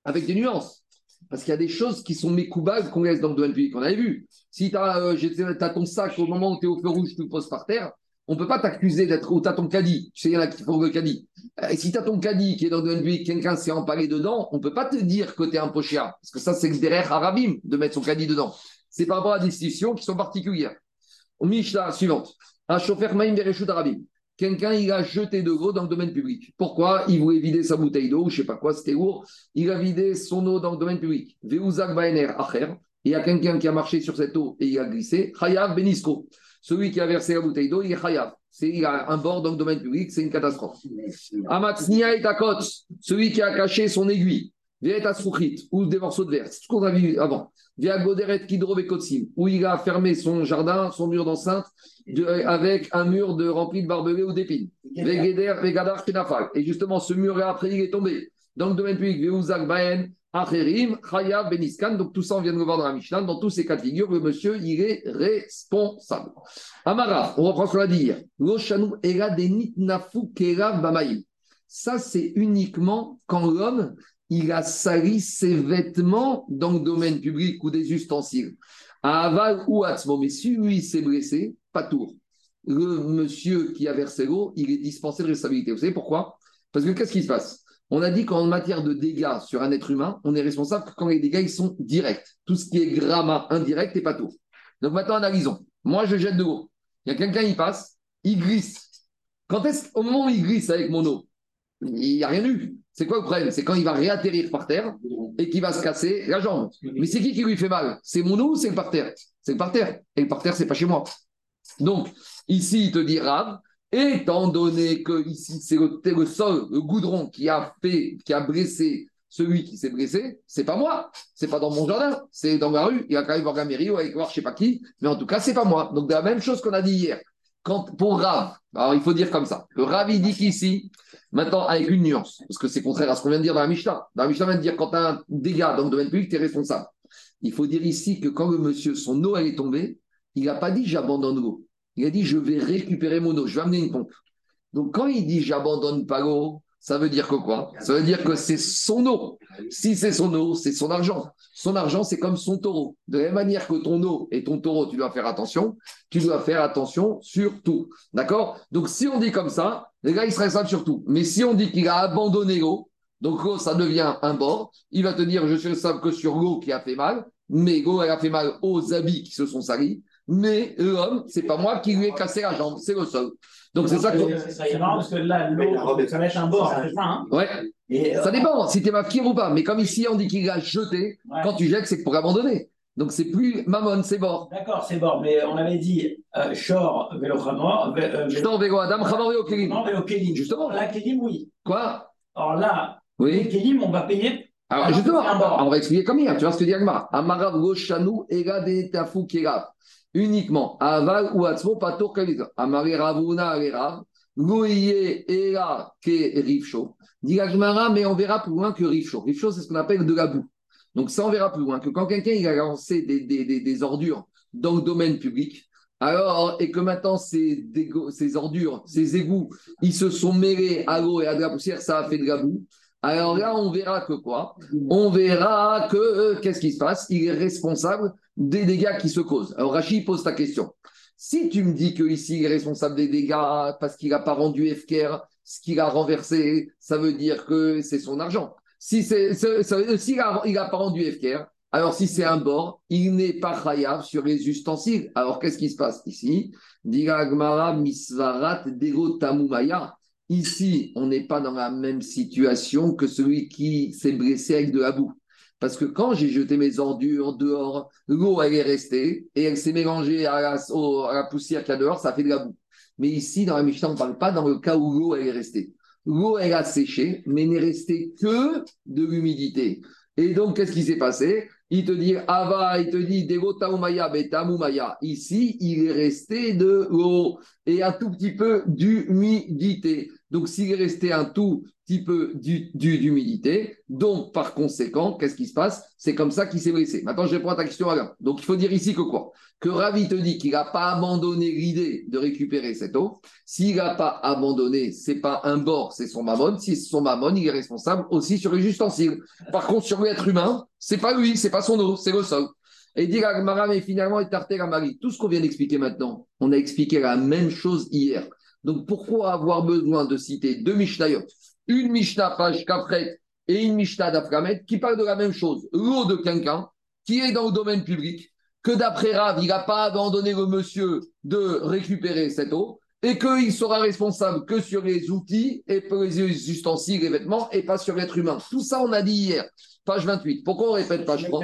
Avec des nuances. Parce qu'il y a des choses qui sont mécoubables qu'on laisse dans le domaine public. On avait vu. Si tu as, euh, as, ton sac au moment où tu es au feu rouge, tu le poses par terre, on ne peut pas t'accuser d'être. Ou tu as ton caddie. Tu sais, il y en a qui font le caddie. Et si tu as ton caddie qui est dans le domaine public, quelqu'un s'est empalé dedans, on ne peut pas te dire que tu es un pochéa. Parce que ça, c'est derrière Arabim de mettre son caddie dedans. C'est par rapport à des situations qui sont particulières. Mishnah suivante. Un chauffeur Maïm Bereshut Arabim. Quelqu'un, il a jeté de l'eau dans le domaine public. Pourquoi? Il voulait vider sa bouteille d'eau, je ne sais pas quoi, c'était lourd. Il a vidé son eau dans le domaine public. Veuzak Baener Acher. Il y a quelqu'un qui a marché sur cette eau et il a glissé. Chayav Benisko. Celui qui a versé la bouteille d'eau, il est Chayav. Il a un bord dans le domaine public, c'est une catastrophe. Amatsnia et Takot. Celui qui a caché son aiguille. ou des morceaux de verre. C'est ce qu'on a vu avant. Via Goderet Kidrovekotsim, où il a fermé son jardin, son mur d'enceinte, avec un mur de, rempli de barbelés ou d'épines. Et justement, ce mur-là, après, il est tombé. Dans le domaine public, Veuzak Baen, Acherim, Chaya, Beniskan. Donc tout ça, on vient de le voir dans la Mishnah. Dans tous ces cas de figure, le monsieur, il est responsable. Amara, on reprend ce qu'on a dit hier. Ça, c'est uniquement quand l'homme, il a sali ses vêtements dans le domaine public ou des ustensiles. À aval ou à Mais si lui s'est blessé, pas tour. Le monsieur qui a versé l'eau, il est dispensé de responsabilité. Vous savez pourquoi? Parce que qu'est-ce qui se passe? On a dit qu'en matière de dégâts sur un être humain, on est responsable quand les dégâts ils sont directs. Tout ce qui est gramma indirect n'est pas tout. Donc maintenant, analysons. Moi, je jette de l'eau. Il y a quelqu'un, il passe, il glisse. Quand est-ce au moment où il glisse avec mon eau, il n'y a rien eu. C'est quoi le problème? C'est quand il va réatterrir par terre et qu'il va se casser la jambe. Mais c'est qui qui lui fait mal? C'est mon eau ou c'est le parterre? C'est le parterre. Et le parterre, c'est pas chez moi. Donc, ici, il te dit Rav, Étant donné que ici, c'est le, sol, le goudron qui a fait, qui a blessé celui qui s'est blessé, c'est pas moi, c'est pas dans mon jardin, c'est dans ma rue. Il a quand même voir la mairie voir je sais pas qui, mais en tout cas, c'est pas moi. Donc, la même chose qu'on a dit hier. Quand, pour Rav, alors il faut dire comme ça, que Rav, il dit qu'ici, maintenant, avec une nuance, parce que c'est contraire à ce qu'on vient de dire dans la Mishnah. Dans la Mishnah, on vient de dire quand tu as un dégât dans le domaine public, tu es responsable. Il faut dire ici que quand le monsieur, son eau, elle est tombée, il n'a pas dit j'abandonne l'eau. Il a dit Je vais récupérer mon eau, je vais amener une pompe. Donc, quand il dit J'abandonne pas l'eau, ça veut dire que quoi? Ça veut dire que c'est son eau. Si c'est son eau, c'est son argent. Son argent, c'est comme son taureau. De la même manière que ton eau et ton taureau, tu dois faire attention, tu dois faire attention sur tout. D'accord? Donc, si on dit comme ça, les gars, ils seraient responsable sur tout. Mais si on dit qu'il a abandonné l'eau, donc l'eau, ça devient un bord, il va te dire Je suis responsable que sur l'eau qui a fait mal, mais l'eau, elle a fait mal aux habits qui se sont salis mais l'homme, c'est pas moi qui lui ai cassé la jambe, c'est le sol. Donc c'est ça que. C'est marrant parce que là, l'eau, ça va être un bord, c'est ça. Hein ouais. ça euh, dépend si tu es mafkir ou pas. Mais comme ici, on dit qu'il a jeté, quand tu jettes, c'est pour abandonner. Donc c'est plus Mammon, c'est bord. D'accord, c'est bord. Mais on avait dit euh, Shor, vélo Khamor. Shor, vélo Adam, Khamor, vélo Kelim. Non, vélo Kelim. Justement. Là, Kelim, oui. Quoi? Alors là, oui. Kelim, on va payer. Alors, justement, on va expliquer comme hier. Tu vois ce que dit Agmar Amarav Roshanu, Ega de Tafu Kerav uniquement aval ou atzmo pato kalita. Amari ravuna rav, loye era ke rifsho. Dit mais on verra plus loin que rifsho. Rifsho, c'est ce qu'on appelle de la boue. Donc ça, on verra plus loin que quand quelqu'un il a lancé des, des, des, des, ordures dans le domaine public, alors, et que maintenant ces, ces ordures, ces égouts, ils se sont mêlés à l'eau et à de la poussière, ça a fait de la boue. Alors là, on verra que quoi? On verra que euh, qu'est-ce qui se passe? Il est responsable des dégâts qui se causent. Alors Rachid pose ta question. Si tu me dis qu'ici, il est responsable des dégâts parce qu'il n'a pas rendu FKR ce qu'il a renversé, ça veut dire que c'est son argent. Si c'est, s'il n'a pas rendu FKR, alors si c'est un bord, il n'est pas chayav sur les ustensiles. Alors qu'est-ce qui se passe ici? Misvarat. Ici, on n'est pas dans la même situation que celui qui s'est blessé avec de la boue. Parce que quand j'ai jeté mes ordures dehors, l'eau, elle est restée et elle s'est mélangée à la, poussière qu'il y a dehors, ça fait de la boue. Mais ici, dans la Mishnah, on ne parle pas dans le cas où l'eau, elle est restée. L'eau, elle a séché, mais n'est restée que de l'humidité. Et donc, qu'est-ce qui s'est passé? Il te dit Ava, il te dit Devo Taumaya, Betamumaya. Ici, il est resté de l'eau et un tout petit peu d'humidité. Donc, s'il est resté un tout petit peu d'humidité, donc par conséquent, qu'est-ce qui se passe? C'est comme ça qu'il s'est blessé. Maintenant, je réponds à ta question, Alain. Donc, il faut dire ici que quoi? Que Ravi te dit qu'il n'a pas abandonné l'idée de récupérer cette eau. S'il n'a pas abandonné, c'est pas un bord, c'est son mammon. Si c'est son mammon, il est responsable aussi sur les ustensiles. Par contre, sur l'être humain, c'est pas lui, c'est pas son eau, c'est le sol. Et dit Agmara, mais finalement, il tarté la Marie. Tout ce qu'on vient d'expliquer maintenant, on a expliqué la même chose hier. Donc pourquoi avoir besoin de citer deux Mishnayot Une Mishnah page Kafret et une Mishnah d'Aframet qui parlent de la même chose. L'eau de quelqu'un qui est dans le domaine public, que d'après Rav, il n'a pas abandonné le monsieur de récupérer cette eau et qu'il sera responsable que sur les outils et pour les ustensiles, les vêtements et pas sur l'être humain. Tout ça, on a dit hier. Page 28. Pourquoi on répète page 30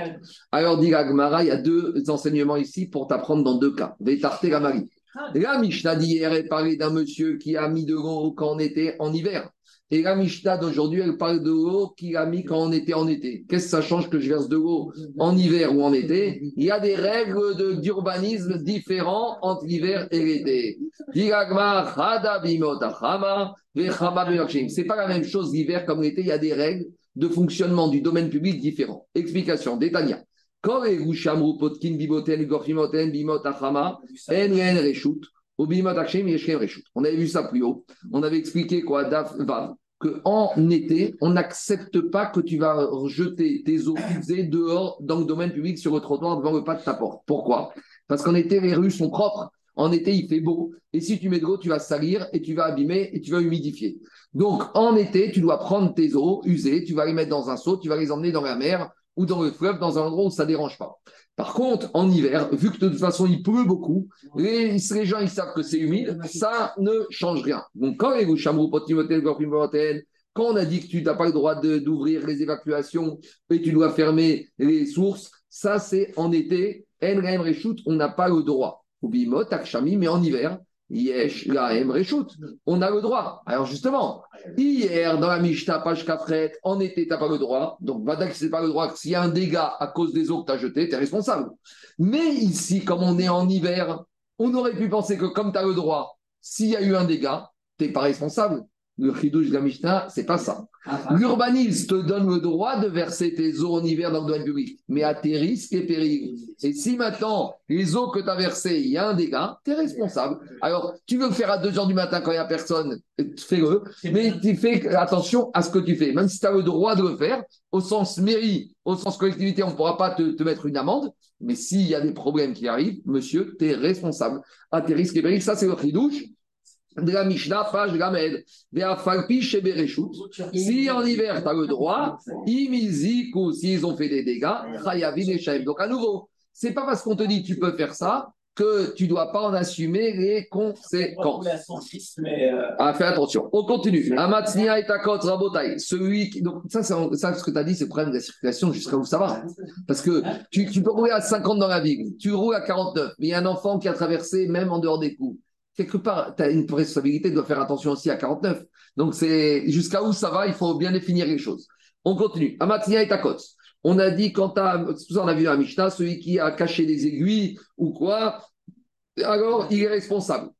Alors, dit Agmara, il y a deux enseignements ici pour t'apprendre dans deux cas. Vétarté la Marie. La Mishnah d'hier, elle parlait d'un monsieur qui a mis de l'eau quand on était en hiver. Et la Mishnah d'aujourd'hui, elle parle de l'eau qu'il a mis quand on était en été. Qu'est-ce que ça change que je verse de l'eau en hiver ou en été? Il y a des règles d'urbanisme différentes entre l'hiver et l'été. C'est pas la même chose l'hiver comme l'été, il y a des règles de fonctionnement du domaine public différents. Explication, Détania. On avait vu ça plus haut. On avait expliqué quoi, qu'en été, on n'accepte pas que tu vas jeter tes eaux usées dehors dans le domaine public sur le trottoir devant le pas de ta porte. Pourquoi? Parce qu'en été, les rues sont propres. En été, il fait beau. Et si tu mets de l'eau, tu vas salir et tu vas abîmer et tu vas humidifier. Donc, en été, tu dois prendre tes eaux usées, tu vas les mettre dans un seau, tu vas les emmener dans la mer ou dans le fleuve, dans un endroit où ça ne dérange pas. Par contre, en hiver, vu que de toute façon il pleut beaucoup, les, les gens ils savent que c'est humide, ça ne change rien. Donc quand quand on a dit que tu n'as pas le droit d'ouvrir les évacuations et tu dois fermer les sources, ça c'est en été, on n'a pas le droit. Mais en hiver, Yesh, la On a le droit. Alors justement, hier, dans la Mishnah, page Kafret, en été, tu n'as pas le droit. Donc, Vadak, c'est pas le droit. S'il y a un dégât à cause des eaux que tu as jetées, tu es responsable. Mais ici, comme on est en hiver, on aurait pu penser que comme tu as le droit, s'il y a eu un dégât, tu n'es pas responsable. Le chidouche de la Mishnah, c'est pas ça. Ah, ah. L'urbanisme te donne le droit de verser tes eaux en hiver dans le domaine public, mais à tes risques et périls. Et si maintenant, les eaux que tu as versées, il y a un dégât, tu es responsable. Alors, tu veux le faire à 2 h du matin quand il n'y a personne, fais-le, mais tu fais attention à ce que tu fais. Même si tu as le droit de le faire, au sens mairie, au sens collectivité, on ne pourra pas te, mettre une amende, mais s'il y a des problèmes qui arrivent, monsieur, tu es responsable. À tes risques et périls, ça c'est le chidouche de la Mishnah, page Gamed. Si en hiver, tu as le droit, ou s'ils ont fait des dégâts, Donc à nouveau, c'est pas parce qu'on te dit tu peux faire ça que tu ne dois pas en assumer les conséquences. Euh, ah, fais attention. On continue. Amatsnia et Takot Rabotai. Celui qui. Donc, ça, ça, ce que tu as dit, c'est le problème de la circulation jusqu'à où ça va. Parce que tu, tu peux rouler à 50 dans la ville, tu roules à 49, mais il y a un enfant qui a traversé même en dehors des coups quelque part, tu as une responsabilité de faire attention aussi à 49. Donc, c'est jusqu'à où ça va, il faut bien définir les choses. On continue. Amatia et Takot. On a dit, quand tu as, on a vu à Mishnah, celui qui a caché des aiguilles ou quoi, alors il est responsable.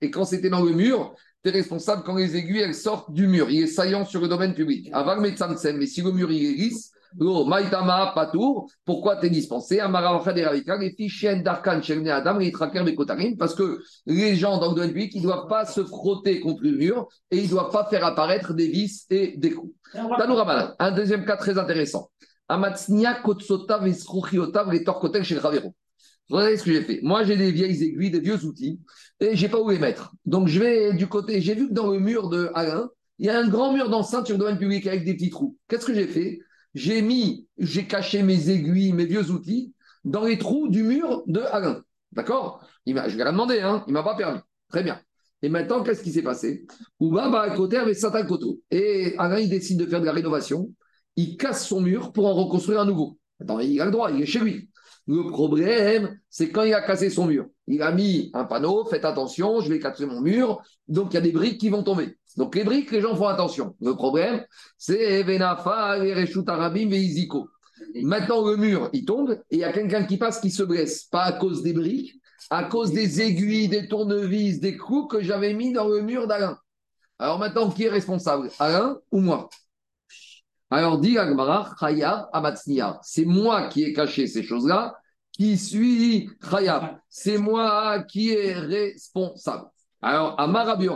Et quand c'était dans le mur, tu es responsable quand les aiguilles elles sortent du mur. Il est saillant sur le domaine public. Mais si le mur il est Lo, Maïtama, Patour, pourquoi t'es dispensé? Parce que les gens dans le domaine public, ils ne doivent pas se frotter contre le mur et ils ne doivent pas faire apparaître des vis et des coups. Un deuxième cas très intéressant. Amatsnia, Kotsota, Vesruchiotav, les Torkotel chez Ravero. Regardez ce que j'ai fait. Moi, j'ai des vieilles aiguilles, des vieux outils, et j'ai pas où les mettre. Donc, je vais du côté. J'ai vu que dans le mur de Alain, il y a un grand mur d'enceinte sur le domaine public avec des petits trous. Qu'est-ce que j'ai fait? J'ai mis, j'ai caché mes aiguilles, mes vieux outils dans les trous du mur de Alain. D'accord? Je lui ai demandé, hein, il ne m'a pas permis. Très bien. Et maintenant, qu'est-ce qui s'est passé? Et Alain, il décide de faire de la rénovation. Il casse son mur pour en reconstruire un nouveau. Attends, il a le droit, il est chez lui. Le problème, c'est quand il a cassé son mur. Il a mis un panneau, faites attention, je vais casser mon mur. Donc, il y a des briques qui vont tomber. Donc les briques, les gens font attention. Le problème, c'est Venafa, Arabim, Veiziko. Maintenant, le mur, il tombe et il y a quelqu'un qui passe qui se blesse. Pas à cause des briques, à cause des aiguilles, des tournevis, des clous que j'avais mis dans le mur d'Alain. Alors maintenant, qui est responsable? Alain ou moi? Alors dit Agmara, Chaya Amatsnia. C'est moi qui ai caché ces choses-là, qui suis Chaya? C'est moi qui est responsable. Alors, Amar Rabbi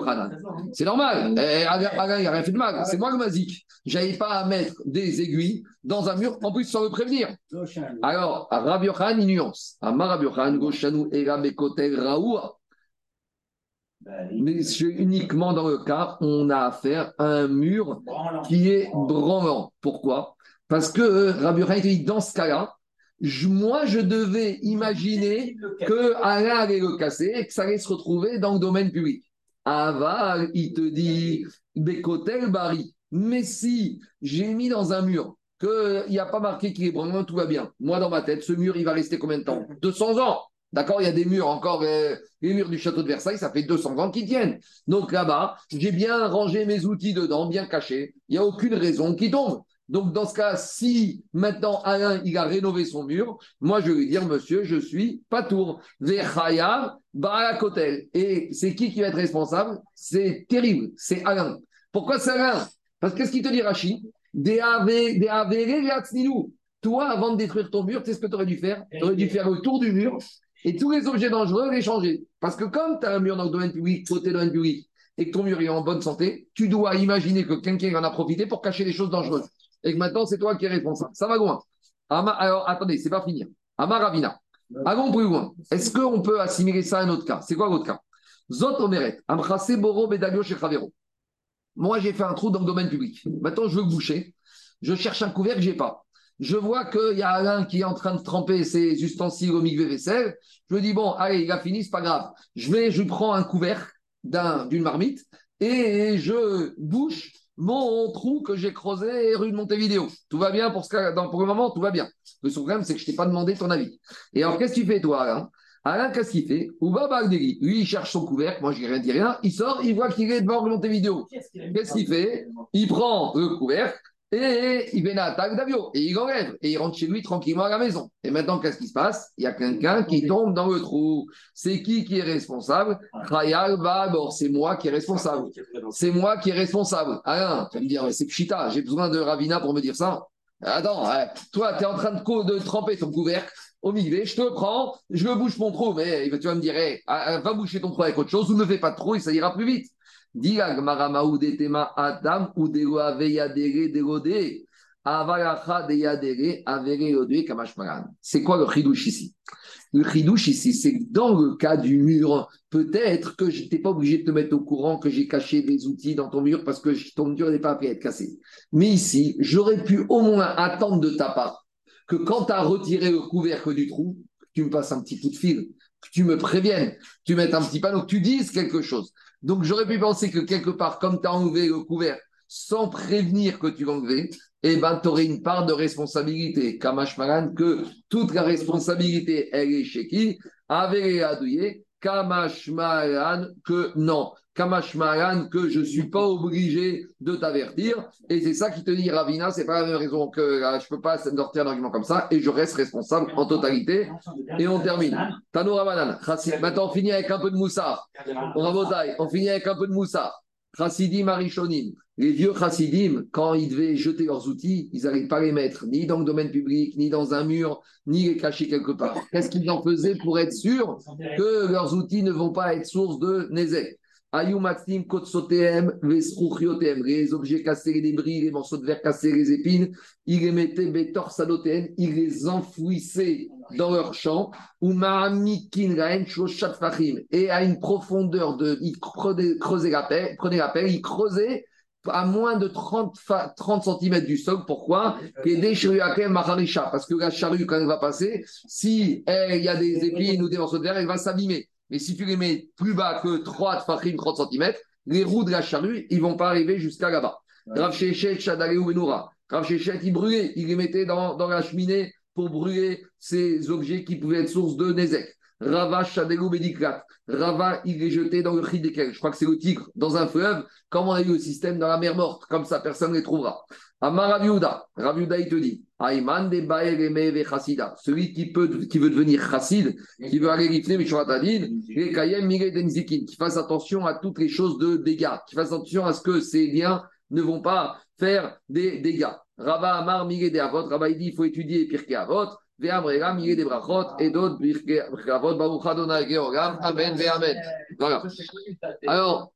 c'est normal. Eh, Alain, il n'a rien fait de mal. C'est moi le mazik. J'avais pas à mettre des aiguilles dans un mur, en plus sans le prévenir. Alors, Rabbi Yochanan, il nuance. Amar Rabbi Yochanan, Goshanu, Era, Raoua. Mais uniquement dans le cas, on a affaire à un mur qui est branlant. Pourquoi? Parce que euh, Rabbi Yochanan dit dans ce cas-là, moi, je devais imaginer que Alain allait le casser et que ça allait se retrouver dans le domaine public. Aval, il te dit, Bekotel Bari. Mais si j'ai mis dans un mur qu'il n'y a pas marqué qu'il est branlant, tout va bien. Moi, dans ma tête, ce mur, il va rester combien de temps? 200 ans. D'accord? Il y a des murs encore, euh, les murs du château de Versailles, ça fait 200 ans qu'ils tiennent. Donc là-bas, j'ai bien rangé mes outils dedans, bien cachés. Il n'y a aucune raison qu'ils tombent. Donc, dans ce cas, si maintenant Alain, il a rénové son mur, moi, je vais lui dire, monsieur, je suis pas tour. Barakotel. Et c'est qui qui va être responsable? C'est terrible, c'est Alain. Pourquoi c'est Alain? Parce qu'est-ce qu'il te dit, Rachid? Toi, avant de détruire ton mur, tu sais ce que tu aurais dû faire? Tu aurais dû faire le tour du mur et tous les objets dangereux, les changer. Parce que comme tu as un mur dans le domaine public, côté domaine public, et que ton mur est en bonne santé, tu dois imaginer que quelqu'un en a profité pour cacher des choses dangereuses et que maintenant c'est toi qui es responsable. Ça va loin. alors attendez, c'est pas fini. Amaravina. Allons plus loin. Est-ce qu'on peut assimiler ça à un autre cas? C'est quoi l'autre cas? Zot Omeret, Amchase Boro Bedalio chez Moi, j'ai fait un trou dans le domaine public. Maintenant, je veux boucher. Je cherche un couvercle, j'ai pas. Je vois qu'il y a Alain qui est en train de tremper ses ustensiles au milieu vaisselle. Je me dis, bon, allez, il a fini, c'est pas grave. Je vais, je prends un couvercle d'une marmite et je bouche mon trou que j'ai creusé rue de Montevideo. Tout va bien pour, ce pour le moment, tout va bien. Le problème, c'est que je t'ai pas demandé ton avis. Et alors, qu'est-ce que tu fais, toi, Alain Alain, qu'est-ce qu'il fait? Lui, il cherche son couvercle. Moi, je n'ai rien dit rien. Il sort, il voit qu'il est devant Montevideo. Qu'est-ce qu'il fait? Il prend le couvercle et il vient à l'attaque d'Avio, et il enlève, et il rentre chez lui tranquillement à la maison. Et maintenant, qu'est-ce qui se passe? Il y a quelqu'un qui tombe dans le trou. C'est qui qui est responsable? Khayal Babor, c'est moi qui est responsable. C'est moi qui est responsable. Ah tu vas me dire, c'est Pchita, j'ai besoin de Ravina pour me dire ça. Attends, toi, tu es en train de, de, tremper ton couvercle au milieu, je te prends, je bouche mon trou, mais tu vas me dire, ah, va boucher ton trou avec autre chose ou ne fais pas de trou et ça ira plus vite. Adam C'est quoi le chidouche ici? Le chidouche ici, c'est que dans le cas du mur, peut-être que je n'étais pas obligé de te mettre au courant que j'ai caché des outils dans ton mur parce que ton mur n'est pas appris à être cassé. Mais ici, j'aurais pu au moins attendre de ta part que quand tu as retiré le couvercle du trou, tu me passes un petit coup de fil, que tu me préviennes, tu mettes un petit panneau, que tu dises quelque chose. Donc j'aurais pu penser que quelque part, comme tu as enlevé le couvert sans prévenir que tu enlevé, eh ben, tu aurais une part de responsabilité. Kamash Maran, que toute la responsabilité, elle est chez qui? Avec Adouye, Kamash Maran, que non. Kamash Maran, que je ne suis pas obligé de t'avertir. Et c'est ça qui te dit, Ravina, c'est pas la même raison que euh, je ne peux pas sortir un argument comme ça et je reste responsable en totalité. Et on termine. Tanoura Ravanan, maintenant on finit avec un peu de moussa. On on finit avec un peu de moussa. Chassidim Arishonim. Les vieux chassidim, quand ils devaient jeter leurs outils, ils n'arrivent pas à les mettre ni dans le domaine public, ni dans un mur, ni les cacher quelque part. Qu'est-ce qu'ils en faisaient pour être sûrs que leurs outils ne vont pas être source de Nézek? Les objets cassés, les débris, les morceaux de verre cassés, les épines, ils les mettaient Betor Sadotem, ils les enfouissaient dans leur champ, ou et à une profondeur de. Ils creusaient la pelle, prenaient la pelle, ils creusaient à moins de 30, 30 cm du sol. Pourquoi? Parce que la charrue, quand elle va passer, si il y a des épines ou des morceaux de verre, elle va s'abîmer. Mais si tu les mets plus bas que 3 tfachim, 30 cm, les roues de la charrue, ils ne vont pas arriver jusqu'à là-bas. Rav Shechet, Shadaleu Benoura. Rav Shechet, il brûlait, il les mettait dans, dans, la cheminée pour brûler ces objets qui pouvaient être source de Nezek. Rava Shadelu Bediklat. Rava, il est jeté dans le Chidekel. Je crois que c'est le tigre, dans un fleuve, comme on a eu le système dans la mer morte. Comme ça, personne ne les trouvera. Amar Raviuda. Raviuda, il te dit. Celui qui, peut, qui veut devenir chassid, qui veut aller rifler Denzikin, qui fasse attention à toutes les choses de dégâts, qui fasse attention à ce que ces liens ne vont pas faire des dégâts. Rava Amar Mire de Avot. Rava, il dit il faut étudier Pirkei Avot. Ve'amrega Mire de Brachot. Et d'autres Pirkei Avot. Baruch Adonai Georgam. Amen. Ve'amen. Voilà. Alors,